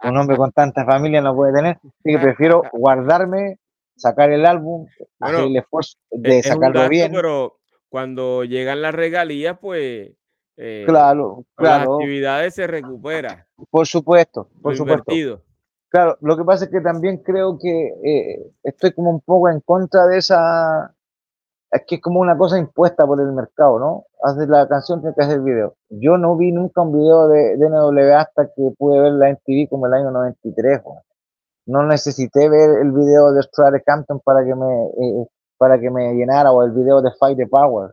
un hombre con tanta familia no puede tener, así que prefiero guardarme, sacar el álbum, hacer el esfuerzo de sacarlo bien. Pero cuando llegan las regalías, pues eh, claro, claro. las actividades se recupera. Por supuesto, por supuesto. Claro, lo que pasa es que también creo que eh, estoy como un poco en contra de esa, es que es como una cosa impuesta por el mercado, ¿no? Haces la canción, tienes que hacer el video. Yo no vi nunca un video de, de NW hasta que pude ver la MTV como el año 93. No necesité ver el video de Strade Campton para que me eh, para que me llenara o el video de Fight the Power.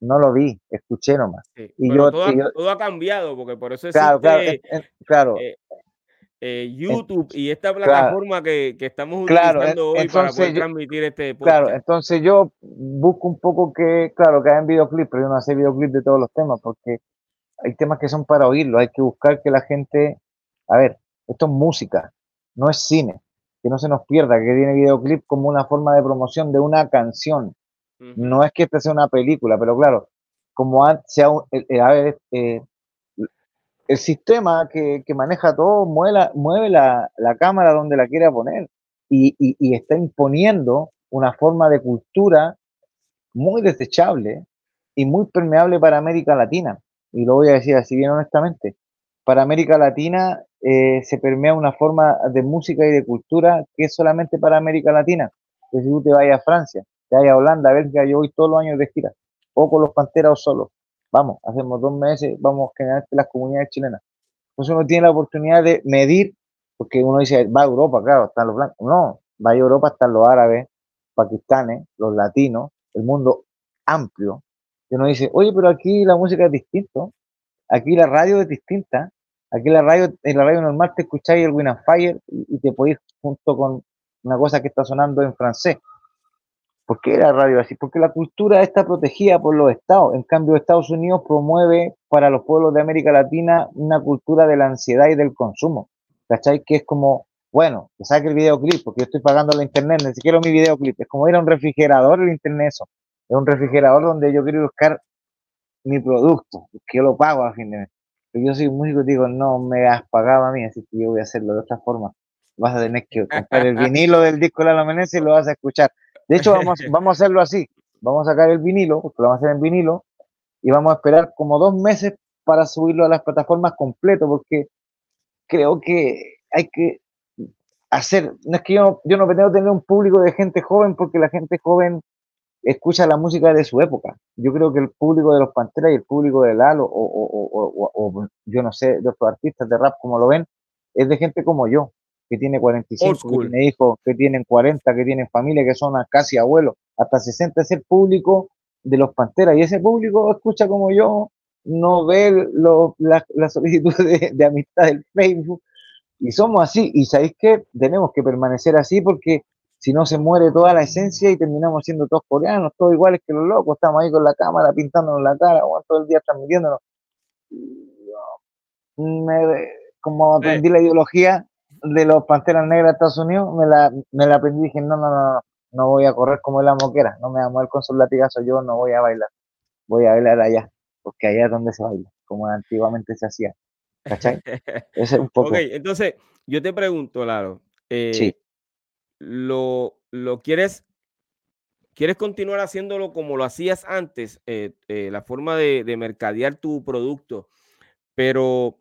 no lo vi, escuché nomás. y yo, todo, ha cambiado, porque por eso existe, claro, eh, eh, YouTube y esta plataforma que, estamos utilizando hoy para poder transmitir este podcast. Claro, entonces yo busco un poco que, claro, que hagan videoclips, pero yo no hace videoclips de todos los temas, porque hay temas que son para oírlo, hay que buscar que la gente, a ver, esto es música, no es cine, que no se nos pierda, que tiene videoclip como una forma de promoción de una canción, no es que esta sea una película, pero claro, como sea, eh, a ver, eh, el sistema que, maneja todo mueve, la, cámara donde la quiera poner y, y, está imponiendo una forma de cultura muy desechable y muy permeable para América Latina. Y lo voy a decir así bien honestamente. Para América Latina eh, se permea una forma de música y de cultura que es solamente para América Latina. Que si tú te vayas a Francia, te vayas a Holanda, a Bélgica, yo voy todos los años de gira, o con los Panteras o solo. Vamos, hacemos dos meses, vamos generar las comunidades chilenas. Entonces uno tiene la oportunidad de medir, porque uno dice, va a Europa, claro, están los blancos. No, va a Europa, están los árabes, pakistanes, los latinos, el mundo amplio. Y uno dice, oye, pero aquí la música es distinta, aquí la radio es distinta, aquí la radio, en la radio normal te escucháis el Win Fire y, te podéis junto con una cosa que está sonando en francés. ¿Por qué la radio así? Porque la cultura está protegida por los estados. En cambio, Estados Unidos promueve para los pueblos de América Latina una cultura de la ansiedad y del consumo. ¿Cachai? Que es como, bueno, que saque el videoclip, porque yo estoy pagando la internet, necesito mi videoclip. Es como ir a un refrigerador el internet eso. Es un refrigerador donde yo quiero buscar mi producto, que yo lo pago a fin de mes. Pero yo soy músico y digo, no me has pagado a mí, así que yo voy a hacerlo de otra forma. Vas a tener que comprar el vinilo del disco de la Menezes y lo vas a escuchar. De hecho, vamos, vamos a hacerlo así. Vamos a sacar el vinilo, porque lo vamos a hacer en vinilo, y vamos a esperar como dos meses para subirlo a las plataformas completo, porque creo que hay que hacer, no es que yo, yo no pretendo tener un público de gente joven, porque la gente joven escucha la música de su época. Yo creo que el público de los Panteras y el público de Lalo, o, o, o, yo no sé, de otros artistas de rap como lo ven, es de gente como yo, que tiene 45, que tiene hijos, que tienen 40, que tienen familia, que son casi abuelos, hasta 60 es el público de los Panteras. Y ese público escucha como yo, no ve las la solicitudes de, amistad del Facebook. Y somos así. Y sabéis que tenemos que permanecer así porque si no se muere toda la esencia y terminamos siendo todos coreanos, todos iguales que los locos. Estamos ahí con la cámara pintándonos la cara, o todo el día transmitiéndonos. como aprendí la ideología, de los Panteras Negras de Estados Unidos, me la, me la aprendí y dije, no, no, no, no, voy a correr como la moquera, no me voy a mover con sus latigazos, yo no voy a bailar, voy a bailar allá, porque allá es donde se baila, como antiguamente se hacía. ¿Cachai? Ese es un poco. Ok, entonces, yo te pregunto, Laro, eh, sí. ¿lo, ¿lo quieres ¿Quieres continuar haciéndolo como lo hacías antes? Eh, eh, la forma de, de, mercadear tu producto, pero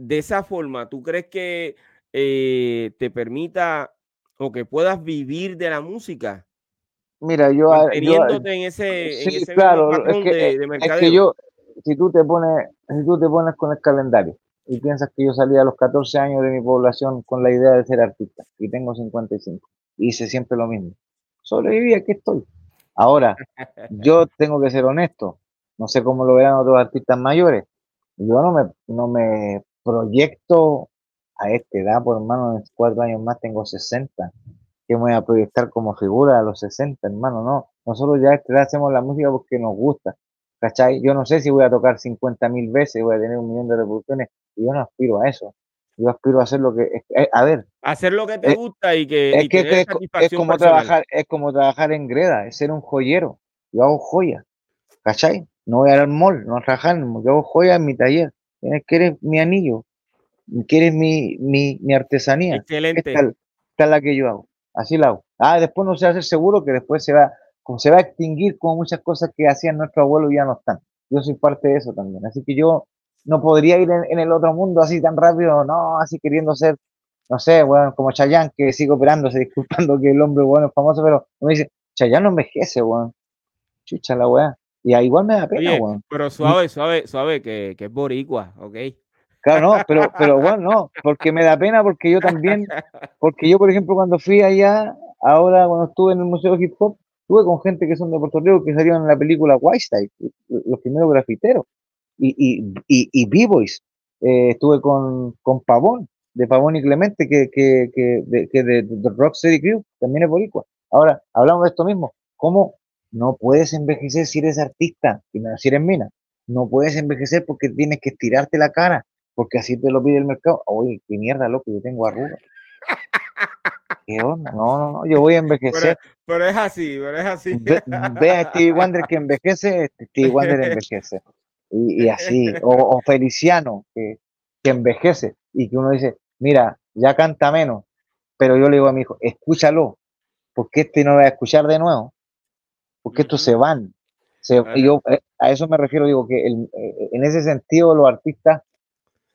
de esa forma, ¿tú crees que eh, te permita o que puedas vivir de la música? Mira, yo, ah, yo ah, en ese, sí, claro, es que, Es que yo, si tú te pones, si tú te pones con el calendario y piensas que yo salí a los 14 años de mi población con la idea de ser artista y tengo 55, hice siempre lo mismo. Sobreviví, aquí estoy. Ahora, yo tengo que ser honesto. No sé cómo lo verán otros artistas mayores. Yo no me, no me proyecto a esta edad, por hermano, en cuatro años más tengo 60. que me voy a proyectar como figura a los 60, hermano? No, nosotros ya a esta edad hacemos la música porque nos gusta, ¿cachai? Yo no sé si voy a tocar 50 mil veces, voy a tener un millón de reproducciones, y yo no aspiro a eso. Yo aspiro a hacer lo que, a ver. Hacer lo que te gusta y que, es, que es, como trabajar, es como trabajar en greda, es ser un joyero. Yo hago joyas, ¿cachai? No voy al mall, no a trabajar, yo hago joyas en mi taller que eres mi anillo, que eres mi, mi, mi artesanía. Excelente. Esta, es la que yo hago. Así la hago. Ah, después no se va a hacer seguro que después se va, como se va a extinguir como muchas cosas que hacían nuestros abuelos ya no están. Yo soy parte de eso también. Así que yo no podría ir en, el otro mundo así tan rápido, no, así queriendo ser, no sé, bueno, como Chayán, que sigo operándose, disculpando que el hombre bueno es famoso, pero me dice, Chayán no envejece, weón. Chucha la weá. Y ahí igual me da pena, weón. Pero suave, suave, suave, que, que es boricua, ¿ok? Claro, no, pero, pero bueno, no, porque me da pena porque yo también, porque yo, por ejemplo, cuando fui allá, ahora cuando estuve en el Museo de Hip Hop, estuve con gente que son de Puerto Rico que salieron en la película White los primeros grafiteros, y, y, y, y B-Boys. Eh, estuve con, con Pavón, de Pavón y Clemente, que, que, que, de, que de, de Rock City Crew, también es boricua. Ahora, hablamos de esto mismo. ¿Cómo no puedes envejecer si eres artista, si eres mina? No puedes envejecer porque tienes que estirarte la cara, porque así te lo pide el mercado. Oye, qué mierda, loco, yo tengo arrugas. ¿Qué onda? No, no, no, yo voy a envejecer. Pero, es así, pero es así. Ve, a Stevie Wonder que envejece, Stevie Wonder envejece. Y, y así, o, o Feliciano, que, que envejece y que uno dice, mira, ya canta menos, pero yo le digo a mi hijo, escúchalo, porque este no va a escuchar de nuevo, porque estos se van. Se, yo eh, a eso me refiero, digo que el, eh, en ese sentido los artistas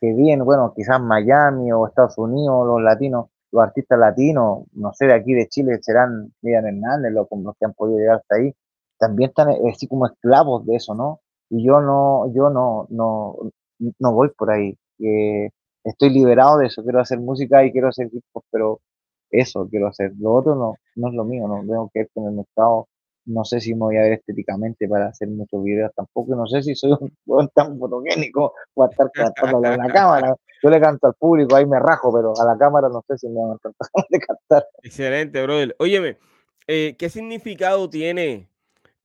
que vienen, bueno, quizás Miami o Estados Unidos, los latinos, los artistas latinos, no sé, de aquí de Chile serán Miriam Hernández, los, los que han podido llegar hasta ahí, también están eh, así como esclavos de eso, ¿no? Y yo no, yo no, no, no voy por ahí. Eh, estoy liberado de eso, quiero hacer música y quiero hacer discos, pero eso quiero hacer. Lo otro no, no es lo mío, no tengo que ver con el mercado. No sé si me voy a ver estéticamente para hacer muchos videos tampoco. No sé si soy un tan fotogénico o a estar cantando en la cámara. Yo le canto al público, ahí me rajo, pero a la cámara no sé si me van a cantar de cantar. Excelente, brother. Óyeme, eh, ¿qué significado tiene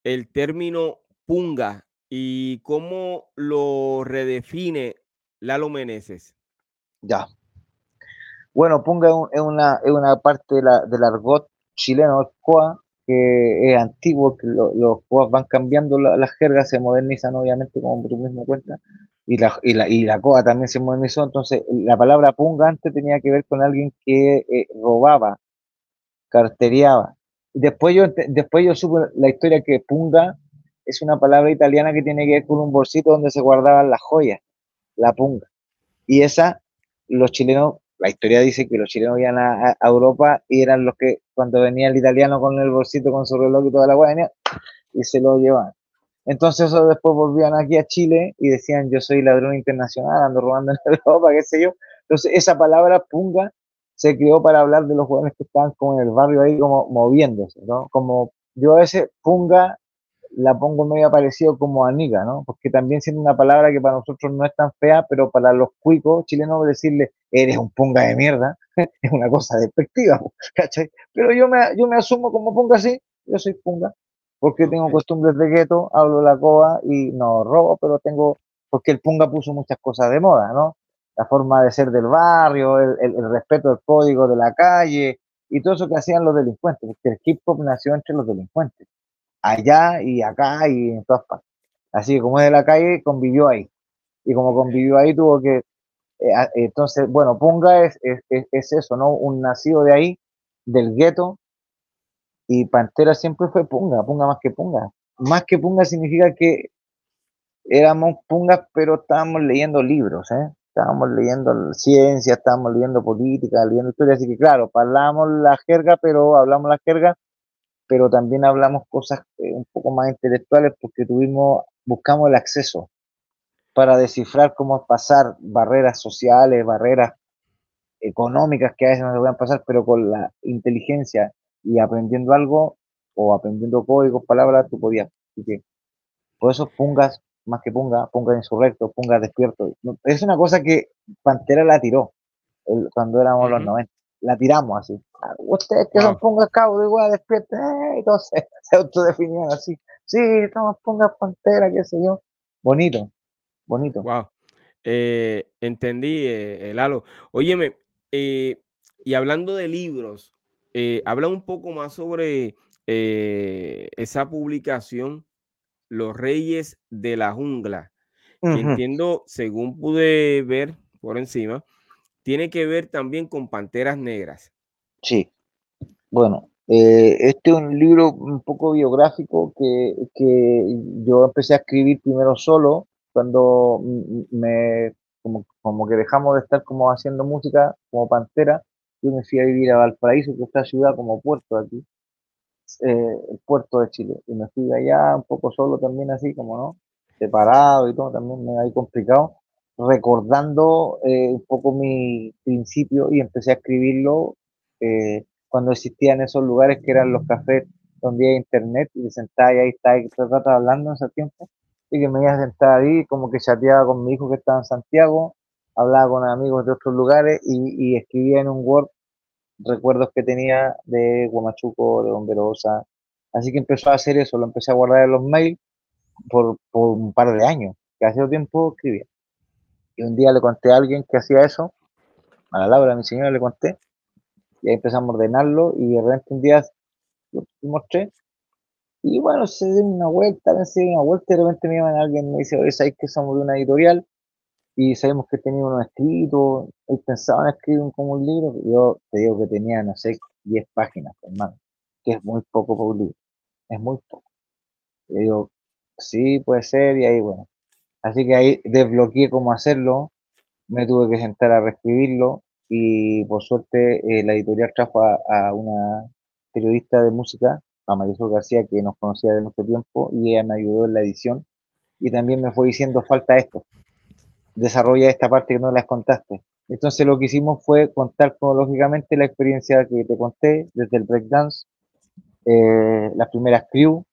el término punga y cómo lo redefine Lalo Meneses? Ya. Bueno, Punga es, una, es una parte de la, del argot chileno, el coa, que es antiguo, que los coas van cambiando, las jergas se modernizan obviamente, como tú mismo cuentas, y la, y, la, y la coa también se modernizó, entonces la palabra punga antes tenía que ver con alguien que eh, robaba, carteriaba. Después yo, después yo supe la historia que punga es una palabra italiana que tiene que ver con un bolsito donde se guardaban las joyas, la punga. Y esa los chilenos, la historia dice que los chilenos iban a, Europa y eran los que cuando venía el italiano con el bolsito, con su reloj y toda la guadaña, y se lo llevaban. Entonces eso después volvían aquí a Chile y decían yo soy ladrón internacional, ando robando en Europa, qué sé yo. Entonces esa palabra punga se creó para hablar de los jóvenes que estaban como en el barrio ahí como moviéndose, ¿no? Como yo a veces punga la pongo medio parecido como aniga, ¿no? Porque también siendo una palabra que para nosotros no es tan fea, pero para los cuicos chilenos decirle eres un punga de mierda es una cosa despectiva, ¿cachai? Pero yo me, yo me asumo como punga así, yo soy punga, porque tengo costumbres de gueto, hablo la coba y no robo, pero tengo, porque el punga puso muchas cosas de moda, ¿no? La forma de ser del barrio, el, el respeto del código de la calle y todo eso que hacían los delincuentes, porque el hip hop nació entre los delincuentes allá y acá y en todas partes. Así que como es de la calle, convivió ahí. Y como convivió ahí, tuvo que... Eh, entonces, bueno, Punga es, eso, ¿no? Un nacido de ahí, del gueto, y Pantera siempre fue Punga, Punga más que Punga. Más que Punga significa que éramos Pungas, pero estábamos leyendo libros, ¿eh? Estábamos leyendo ciencia, estábamos leyendo política, leyendo historia, así que claro, hablamos la jerga, pero hablamos la jerga pero también hablamos cosas eh, un poco más intelectuales porque tuvimos, buscamos el acceso para descifrar cómo pasar barreras sociales, barreras económicas que a veces no se pueden pasar, pero con la inteligencia y aprendiendo algo o aprendiendo códigos, palabras, tú podías. Así que, por eso pungas, más que punga, punga insurrecto, punga despierto. Es una cosa que Pantera la tiró cuando éramos los 90 la tiramos así. Ustedes que son pongas cabo, igual despierten, eh, entonces se autodefinían así. Sí, estamos pongas pantera, qué sé yo. Bonito, bonito. Wow. Eh, entendí, eh, Lalo. Óyeme, eh, y hablando de libros, eh, habla un poco más sobre esa publicación, Los Reyes de la Jungla, que entiendo, según pude ver por encima, tiene que ver también con Panteras Negras. Sí. Bueno, eh, este es un libro un poco biográfico que, yo empecé a escribir primero solo, cuando me, como, que dejamos de estar como haciendo música como Pantera, yo me fui a vivir a Valparaíso, que es esta ciudad como puerto aquí, eh, el puerto de Chile, y me fui allá un poco solo también así, como no, separado y todo, también me ha complicado recordando eh, un poco mi principio y empecé a escribirlo eh, cuando existían esos lugares que eran los cafés donde hay internet y te sentaba y ahí está y hablando en ese tiempo. Y que me iba a sentar ahí, como que chateaba con mi hijo que estaba en Santiago, hablaba con amigos de otros lugares y, escribía en un Word recuerdos que tenía de Guamachuco, de Bomberosa. Así que empezó a hacer eso, lo empecé a guardar en los mails por, por un par de años, que hace tiempo escribía. Y un día le conté a alguien que hacía eso, a la Laura, a mi señora, le conté, y ahí empezamos a ordenarlo, y de repente un día lo mostré, y bueno, se dio una vuelta, se dio una vuelta, y de repente me llaman alguien y me dice, oye, ¿sabes que somos de una editorial? Y sabemos que tenía unos escritos, él pensaba en escribir como un libro, yo te digo que tenía, no sé, 10 páginas, hermano, que es muy poco para un libro, es muy poco. Y digo, sí, puede ser, y ahí, bueno. Así que ahí desbloqueé cómo hacerlo, me tuve que sentar a reescribirlo, y por suerte eh, la editorial trajo a, una periodista de música, a Marisol García, que nos conocía de mucho tiempo, y ella me ayudó en la edición, y también me fue diciendo, falta esto, desarrolla esta parte que no las contaste. Entonces lo que hicimos fue contar cronológicamente la experiencia que te conté, desde el breakdance, eh, las primeras crew,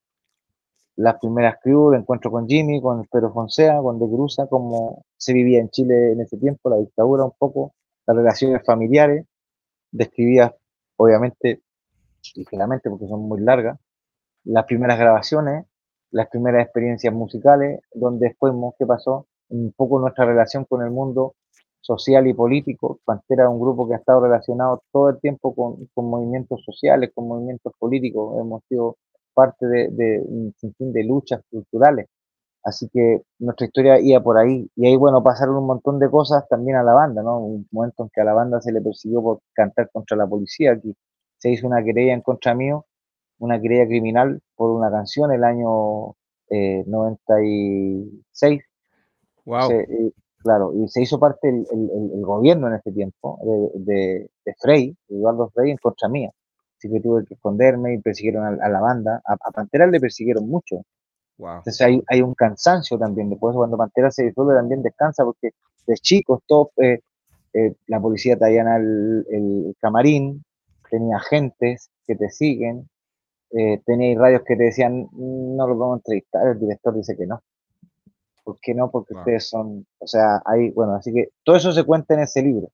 las primeras crew de encuentro con Jimmy, con Pedro Fonseca, con De Cruza, cómo se vivía en Chile en ese tiempo, la dictadura un poco, las relaciones familiares, describía obviamente, ligeramente porque son muy largas, las primeras grabaciones, las primeras experiencias musicales, donde después qué pasó, un poco nuestra relación con el mundo social y político. Pantera es un grupo que ha estado relacionado todo el tiempo con, con movimientos sociales, con movimientos políticos. Hemos sido parte de, de un sinfín de luchas culturales. Así que nuestra historia iba por ahí. Y ahí, bueno, pasaron un montón de cosas también a la banda, ¿no? Un momento en que a la banda se le persiguió por cantar contra la policía. Aquí se hizo una querella en contra mío, una querella criminal por una canción el año eh, 96 claro, y se hizo parte el, el, gobierno en ese tiempo de, de, Frey, Eduardo Frey, en contra mía. Así que tuve que esconderme y persiguieron a, la banda. A, Pantera le persiguieron mucho. Entonces hay, hay, un cansancio también. Después, cuando Pantera se disuelve, también descansa porque de chicos, todos, eh, eh, la policía te el, el, camarín, tenía agentes que te siguen, eh, tenía radios que te decían, no lo podemos entrevistar, el director dice que no. ¿Por qué no? Porque ustedes son, o sea, hay, bueno, así que todo eso se cuenta en ese libro,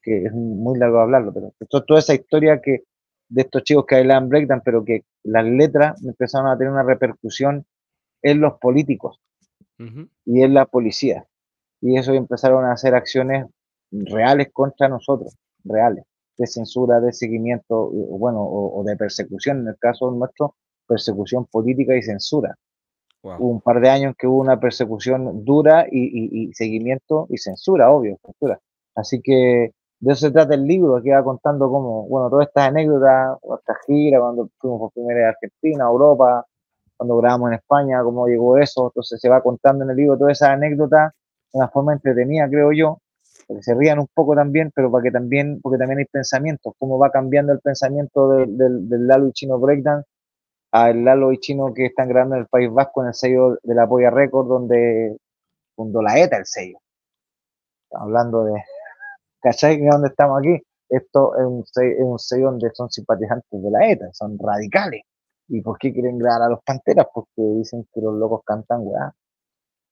que es muy largo hablarlo, pero toda esa historia que de estos chicos que bailaban breakdance, pero que las letras empezaron a tener una repercusión en los políticos y en la policía. Y eso empezaron a hacer acciones reales contra nosotros, reales, de censura, de seguimiento, bueno, o de persecución, en el caso nuestro, persecución política y censura. Hubo un par de años que hubo una persecución dura y, seguimiento y censura, obvio, censura. Así que de eso se trata el libro, que va contando como, bueno, todas estas anécdotas, esta gira, cuando fuimos por primera vez a Argentina, Europa, cuando grabamos en España, cómo llegó eso, entonces se va contando en el libro todas esas anécdotas de una forma entretenida, creo yo, que se rían un poco también, pero para que también, porque también hay pensamientos, cómo va cambiando el pensamiento del, Lalo Chino Breakdance al Lalo y Chino que están grabando en el País Vasco en el sello de la Polla Record, donde fundó la ETA el sello. Estamos hablando de. ¿Cachai? ¿Dónde estamos aquí? Esto es un, sello, es un sello donde son simpatizantes de la ETA, son radicales. ¿Y por qué quieren grabar a los panteras? Porque dicen que los locos cantan weá,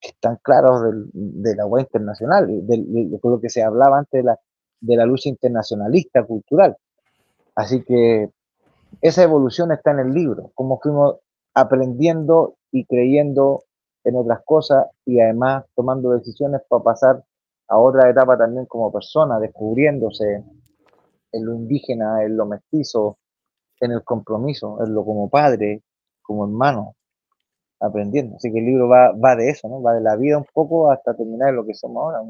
que están claros de la weá internacional, de, lo que se hablaba antes de la, de la lucha internacionalista cultural. Así que esa evolución está en el libro, cómo fuimos aprendiendo y creyendo en otras cosas y además tomando decisiones para pasar a otra etapa también como persona, descubriéndose en lo indígena, en lo mestizo, en el compromiso, en lo como padre, como hermano, aprendiendo. Así que el libro va, va de eso, ¿no? Va de la vida un poco hasta terminar lo que somos ahora,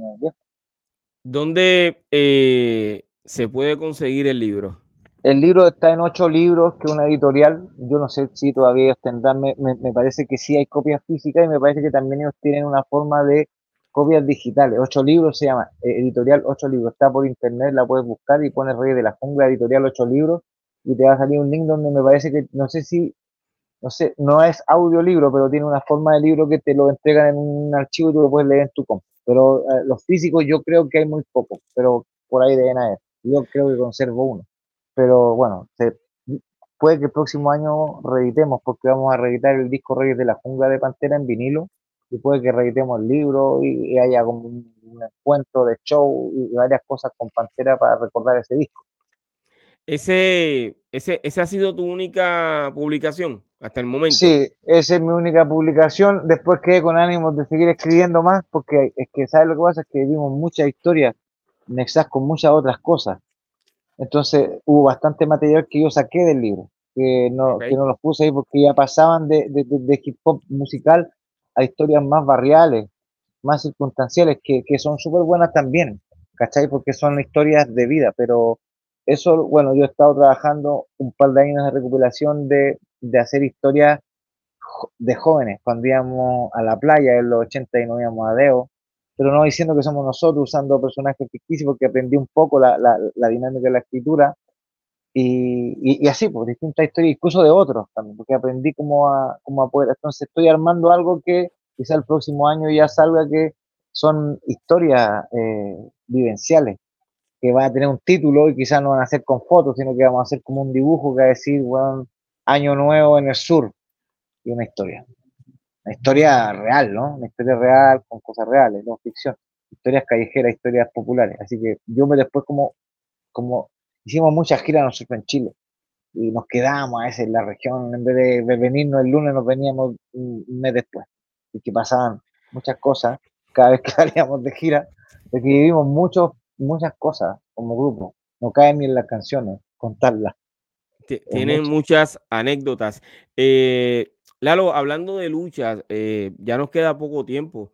¿Dónde eh, se puede conseguir el libro? El libro está en ocho libros, que es una editorial. Yo no sé si todavía ellos tendrán, me, me, parece que sí hay copias físicas y me parece que también ellos tienen una forma de copias digitales. Ocho libros se llama eh, Editorial Ocho Libros. Está por internet, la puedes buscar y pones Rey de la Jungla Editorial Ocho Libros y te va a salir un link donde me parece que, no sé si, no sé, no es audiolibro, pero tiene una forma de libro que te lo entregan en un archivo y tú lo puedes leer en tu compu. Pero eh, los físicos yo creo que hay muy pocos, pero por ahí deben haber. Yo creo que conservo uno pero bueno, puede que el próximo año reeditemos, porque vamos a reeditar el disco Reyes de la Jungla de Pantera en vinilo, y puede que reeditemos el libro y, haya como un, encuentro de show y varias cosas con Pantera para recordar ese disco. Ese, ese, ¿Esa ha sido tu única publicación hasta el momento? Sí, esa es mi única publicación. Después quedé con ánimos de seguir escribiendo más, porque es que, ¿sabes lo que pasa? Es que vimos muchas historias nexas con muchas otras cosas. Entonces hubo bastante material que yo saqué del libro, que no, que no los puse ahí porque ya pasaban de, de, de, hip hop musical a historias más barriales, más circunstanciales, que, que son súper buenas también, ¿cachai? Porque son historias de vida, pero eso, bueno, yo he estado trabajando un par de años de recuperación de, de hacer historias de jóvenes, cuando íbamos a la playa en los 80 y no íbamos a Deo, pero no diciendo que somos nosotros usando personajes ficticios, porque aprendí un poco la, la, la dinámica de la escritura. Y, y, así, pues distintas historias, incluso de otros también, porque aprendí cómo a, cómo a poder. Entonces estoy armando algo que quizá el próximo año ya salga que son historias eh, vivenciales que van a tener un título y quizás no van a ser con fotos, sino que vamos a hacer como un dibujo que va a decir, bueno, Año Nuevo en el Sur, y una historia. Una historia real, ¿no? Una historia real con cosas reales, no ficción. Historias callejeras, historias populares. Así que yo me después como, como hicimos muchas giras nosotros en Chile y nos quedamos a veces en la región, en vez de, venirnos el lunes nos veníamos un, mes después. Y que pasaban muchas cosas cada vez que salíamos de gira, porque vivimos muchos muchas cosas como grupo. No caen ni en las canciones contarlas. Tienen muchas anécdotas. Eh, Lalo, hablando de luchas, eh, ya nos queda poco tiempo.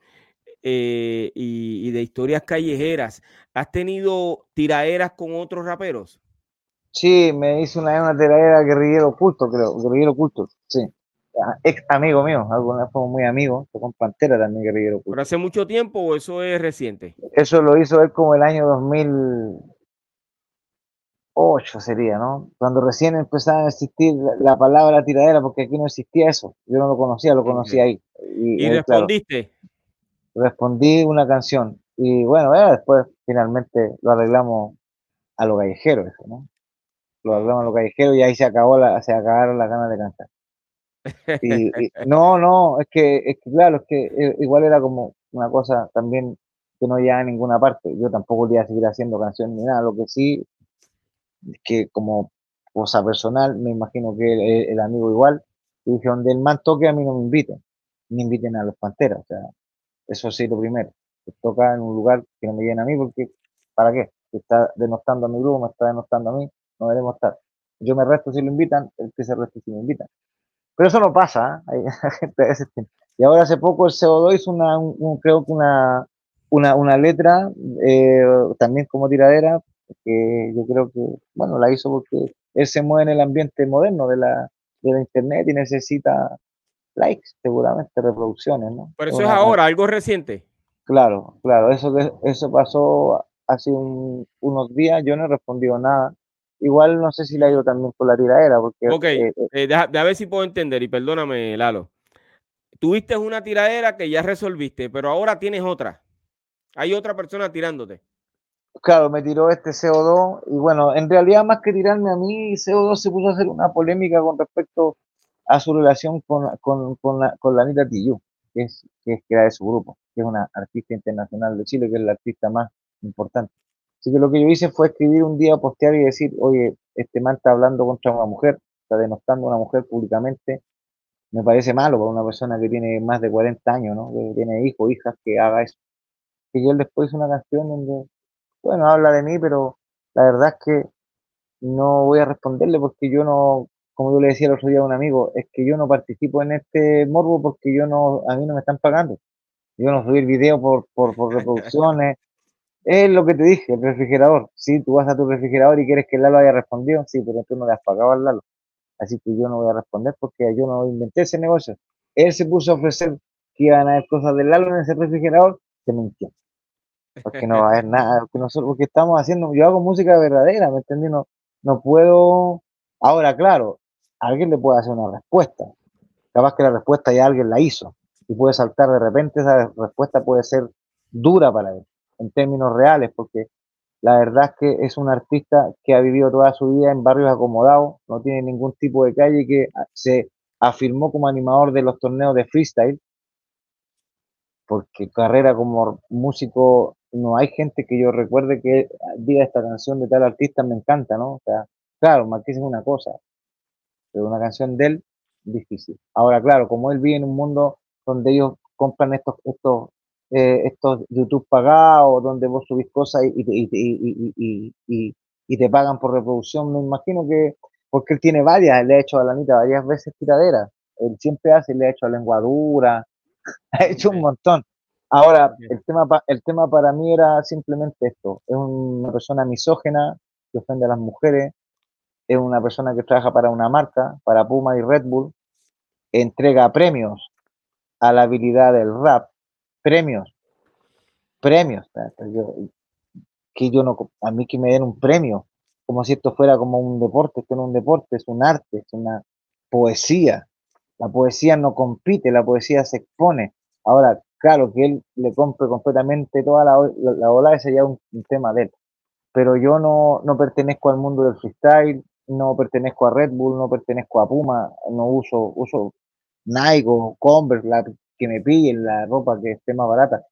Eh, y, de historias callejeras, ¿has tenido tiraderas con otros raperos? Sí, me hice una, una tiradera guerrillero oculto, creo, guerrillero oculto, sí. Ex amigo mío, alguna fuimos muy amigos, con Pantera también guerrillero. ¿Pero hace mucho tiempo o eso es reciente? Eso lo hizo él como el año 2008 sería, ¿no? Cuando recién empezaba a existir la, palabra tiradera, porque aquí no existía eso. Yo no lo conocía, lo conocí ahí. ¿Y, respondiste? respondí una canción. Y bueno, después finalmente lo arreglamos a lo callejero, eso, ¿no? Lo arreglamos a lo callejero y ahí se acabó la, se acabaron las ganas de cantar. No, no, es que, es que claro, es que eh, igual era como una cosa también que no llega a ninguna parte. Yo tampoco iba a seguir haciendo canciones ni nada. Lo que sí es que como cosa personal, me imagino que el, amigo igual, dije, donde el man toque a mí no me inviten, ni inviten a los Panteras. O sea, eso sí, lo primero. Que toca en un lugar que no me llena a mí, porque ¿para qué? Si está denostando a mi grupo, me está denostando a mí, no debemos estar. Yo me resto si lo invitan, el que se reste si me invitan. Pero eso no pasa. ¿eh? y ahora hace poco el CO2 hizo una, creo que una, una, una letra, eh, también como tiradera, que yo creo que, bueno, la hizo porque él se mueve en el ambiente moderno de la, de la internet y necesita likes, seguramente, reproducciones, ¿no? Pero eso es ahora, algo reciente. Claro, claro, eso, eso pasó hace unos días, yo no he respondido nada. Igual no sé si le ha ido también por la tiradera, porque... Ok, eh, eh, eh ver si puedo entender, y perdóname, Lalo. Tuviste una tiradera que ya resolviste, pero ahora tienes otra. Hay otra persona tirándote. Claro, me tiró este CO2 y bueno, en realidad más que tirarme a mí, CO2 se puso a hacer una polémica con respecto a su relación con, con, con, la, con la Anita Tillú, que es, que es que era de su grupo, que es una artista internacional de Chile, que es la artista más importante. Así que lo que yo hice fue escribir un día, postear y decir, oye, este man está hablando contra una mujer, está denostando a una mujer públicamente. Me parece malo para una persona que tiene más de 40 años, ¿no? Que tiene hijos, hijas, que haga eso. Y yo después hice una canción donde, bueno, habla de mí, pero la verdad es que no voy a responderle porque yo no, como yo le decía el otro día a un amigo, es que yo no participo en este morbo porque yo no, a mí no me están pagando. Yo no subir video por, por, por reproducciones. Es lo que te dije, el refrigerador. Si tú vas a tu refrigerador y quieres que el Lalo haya respondido, sí, pero tú no le has pagado al Lalo. Así que yo no voy a responder porque yo no inventé ese negocio. Él se puso a ofrecer que iban a haber cosas del Lalo en ese refrigerador, se mintió. Porque no va a haber nada, porque nosotros, porque estamos haciendo, yo hago música verdadera, ¿me entiendes? No, no puedo, ahora claro, alguien le puede hacer una respuesta. Capaz que la respuesta ya alguien la hizo y puede saltar de repente, esa respuesta puede ser dura para él, en términos reales, porque La verdad es que es un artista que ha vivido toda su vida en barrios acomodados, no tiene ningún tipo de calle, que se afirmó como animador de los torneos de freestyle, porque carrera como músico, no hay gente que yo recuerde que diga esta canción de tal artista me encanta, ¿no? O sea, claro, Marqués es una cosa, pero una canción de él, difícil. Ahora, claro, como él vive en un mundo donde ellos compran estos, estos, eh, estos YouTube pagados, donde vos subís cosas y, y, y, y, te pagan por reproducción, me imagino que, porque él tiene varias, le ha hecho a la Anita varias veces tiraderas, él siempre hace, le ha hecho a lenguadura, ha hecho un montón. Ahora, el tema, el tema para mí era simplemente esto. Es una persona misógena que ofende a las mujeres. Es una persona que trabaja para una marca, para Puma y Red Bull. Entrega premios a la habilidad del rap. Premios. Premios. que yo no, a mí que me den un premio. Como si esto fuera como un deporte. Esto no es un deporte, es un arte, es una poesía. La poesía no compite, la poesía se expone. Ahora, claro, que él le compre completamente toda la, la, ola, ese ya es un, tema de él. Pero yo no, no pertenezco al mundo del freestyle, no pertenezco a Red Bull, no pertenezco a Puma, no uso, uso Nike o Converse, la, que me pillen la ropa que esté más barata.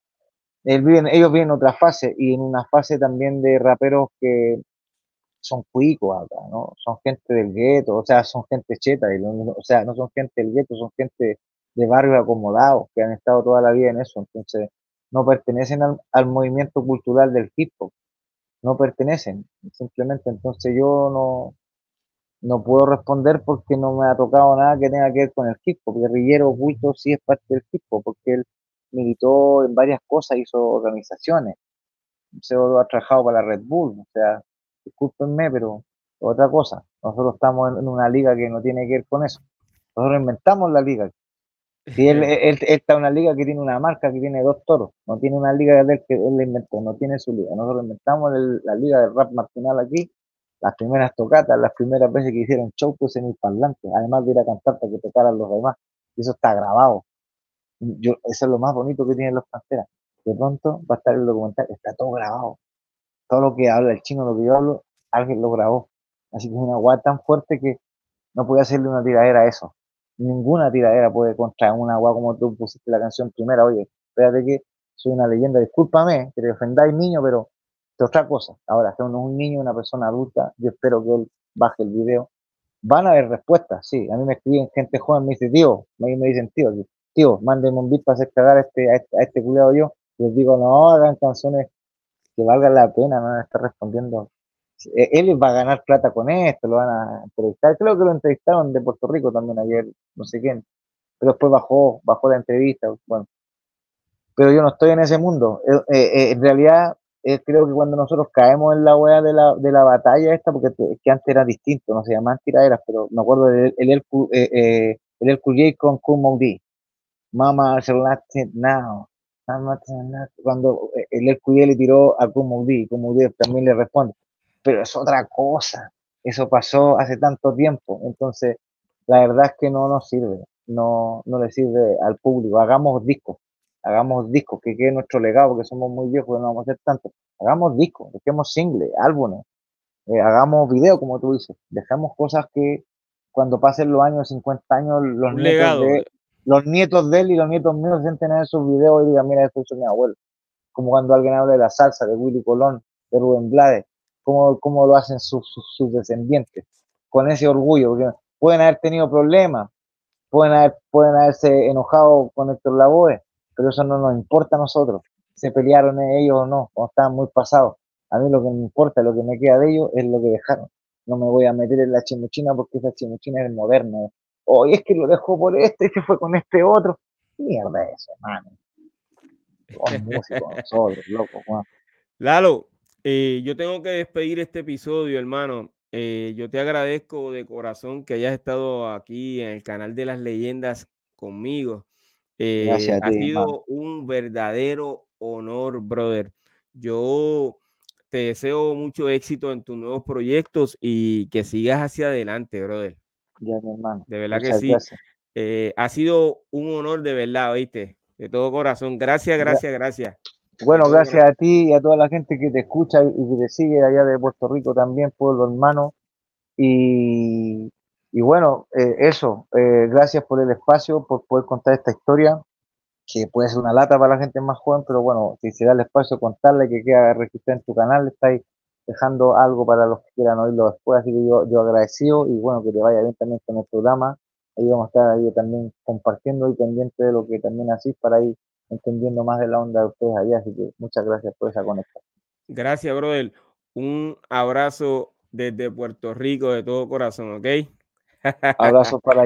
Ellos viven, ellos viven en otra fase y en una fase también de raperos que son cuicos acá, ¿no? Son gente del gueto, o sea, son gente cheta, y, o sea, no son gente del gueto, son gente de barrios acomodados que han estado toda la vida en eso, entonces no pertenecen al, movimiento cultural del hip hop, no pertenecen, simplemente entonces yo no, no puedo responder porque no me ha tocado nada que tenga que ver con el hip hop, guerrillero oculto sí es parte del hip hop, porque él militó en varias cosas, hizo organizaciones, se ha trabajado para la Red Bull, o sea, discúlpenme, pero otra cosa, nosotros estamos en una liga que no tiene que ver con eso, nosotros inventamos la liga, si él, está en una liga que tiene una marca que tiene dos toros, no tiene una liga de él que él inventó, no tiene su liga. Nosotros inventamos la liga del rap marginal aquí, las primeras tocatas, las primeras veces que hicieron show pues en el parlante, además de ir a cantar para que tocaran los demás. Eso está grabado. Yo, eso es lo más bonito que tienen los canteras. De pronto va a estar el documental, está todo grabado. Todo lo que habla el chino, lo que yo hablo, alguien lo grabó. Así que es una guay tan fuerte que no puede hacerle una tiradera a eso ninguna tiradera puede contra una agua como tú pusiste la canción primera. Oye, espérate que soy una leyenda, discúlpame que te ofendáis niño, pero es otra cosa. Ahora, que uno es un niño, una persona adulta, yo espero que él baje el video. Van a haber respuestas, sí. A mí me escriben gente joven, me dice, tío, me, me dicen, tío, tío, mándenme un beat para hacer cagar a este, a este, a este culiado yo. Les digo, no, hagan canciones que valgan la pena, no estar respondiendo eh, él va a ganar plata con esto, lo van a entrevistar. Creo que lo entrevistaron de Puerto Rico también ayer, no sé quién. Pero después bajó, bajó la entrevista. Bueno, pero yo no estoy en ese mundo. Eh, eh, en realidad, creo que cuando nosotros caemos en la wea de la, de la batalla esta, porque que antes era distinto, no se llamaban tiraderas, pero me acuerdo del el, el, el, con Kumaudi. Mama, now. Cuando el El le tiró a Kumaudi, Kumaudi también le responde pero es otra cosa. Eso pasó hace tanto tiempo. Entonces, la verdad es que no nos sirve, no, no le sirve al público. Hagamos discos, hagamos discos, que quede nuestro legado, porque somos muy viejos y no vamos a hacer tanto. Hagamos discos, dejemos singles, álbumes, eh, hagamos videos, como tú dices, dejamos cosas que cuando pasen los años, 50 años, los nietos, de, los nietos de él y los nietos míos sienten en esos videos y digan, mira, esto es mi abuelo. Como cuando alguien habla de la salsa, de Willy Colón, de Rubén Blades, cómo, lo hacen sus, descendientes, con ese orgullo, porque pueden haber tenido problemas, pueden, haber, pueden haberse enojado con Héctor Lavoe, pero eso no nos importa a nosotros, se pelearon ellos o no, o estaban muy pasados. A mí lo que me importa, lo que me queda de ellos es lo que dejaron. No me voy a meter en la chimuchina porque esa chimuchina es moderna. Hoy es que lo dejó por este y se fue con este otro. Mierda eso, hermano. nosotros, loco, Lalo, eh, yo tengo que despedir este episodio, hermano. Eh, yo te agradezco de corazón que hayas estado aquí en el canal de las leyendas conmigo. Eh, ha sido un verdadero honor, brother. Yo te deseo mucho éxito en tus nuevos proyectos y que sigas hacia adelante, brother. Ya, mi hermano. De verdad que sí. ha sido un honor de verdad, oíste, de todo corazón. Gracias, gracias, gracias. Bueno, gracias a ti y a toda la gente que te escucha y que te sigue allá de Puerto Rico también, pueblo hermano. Y, y bueno, eh, eso, eh, gracias por el espacio, por poder contar esta historia, que puede ser una lata para la gente más joven, pero bueno, si se da el espacio contarle que queda registrada en tu canal, estáis dejando algo para los que quieran oírlo después, así que yo, yo agradecido y bueno, que te vaya bien también con el programa. Ahí vamos a estar ahí también compartiendo y pendiente de lo que también así para ir entendiendo más de la onda de ustedes allá, así que muchas gracias por esa conexión. Gracias, brother. Un abrazo desde Puerto Rico de todo corazón, ¿ok? Abrazos para allá.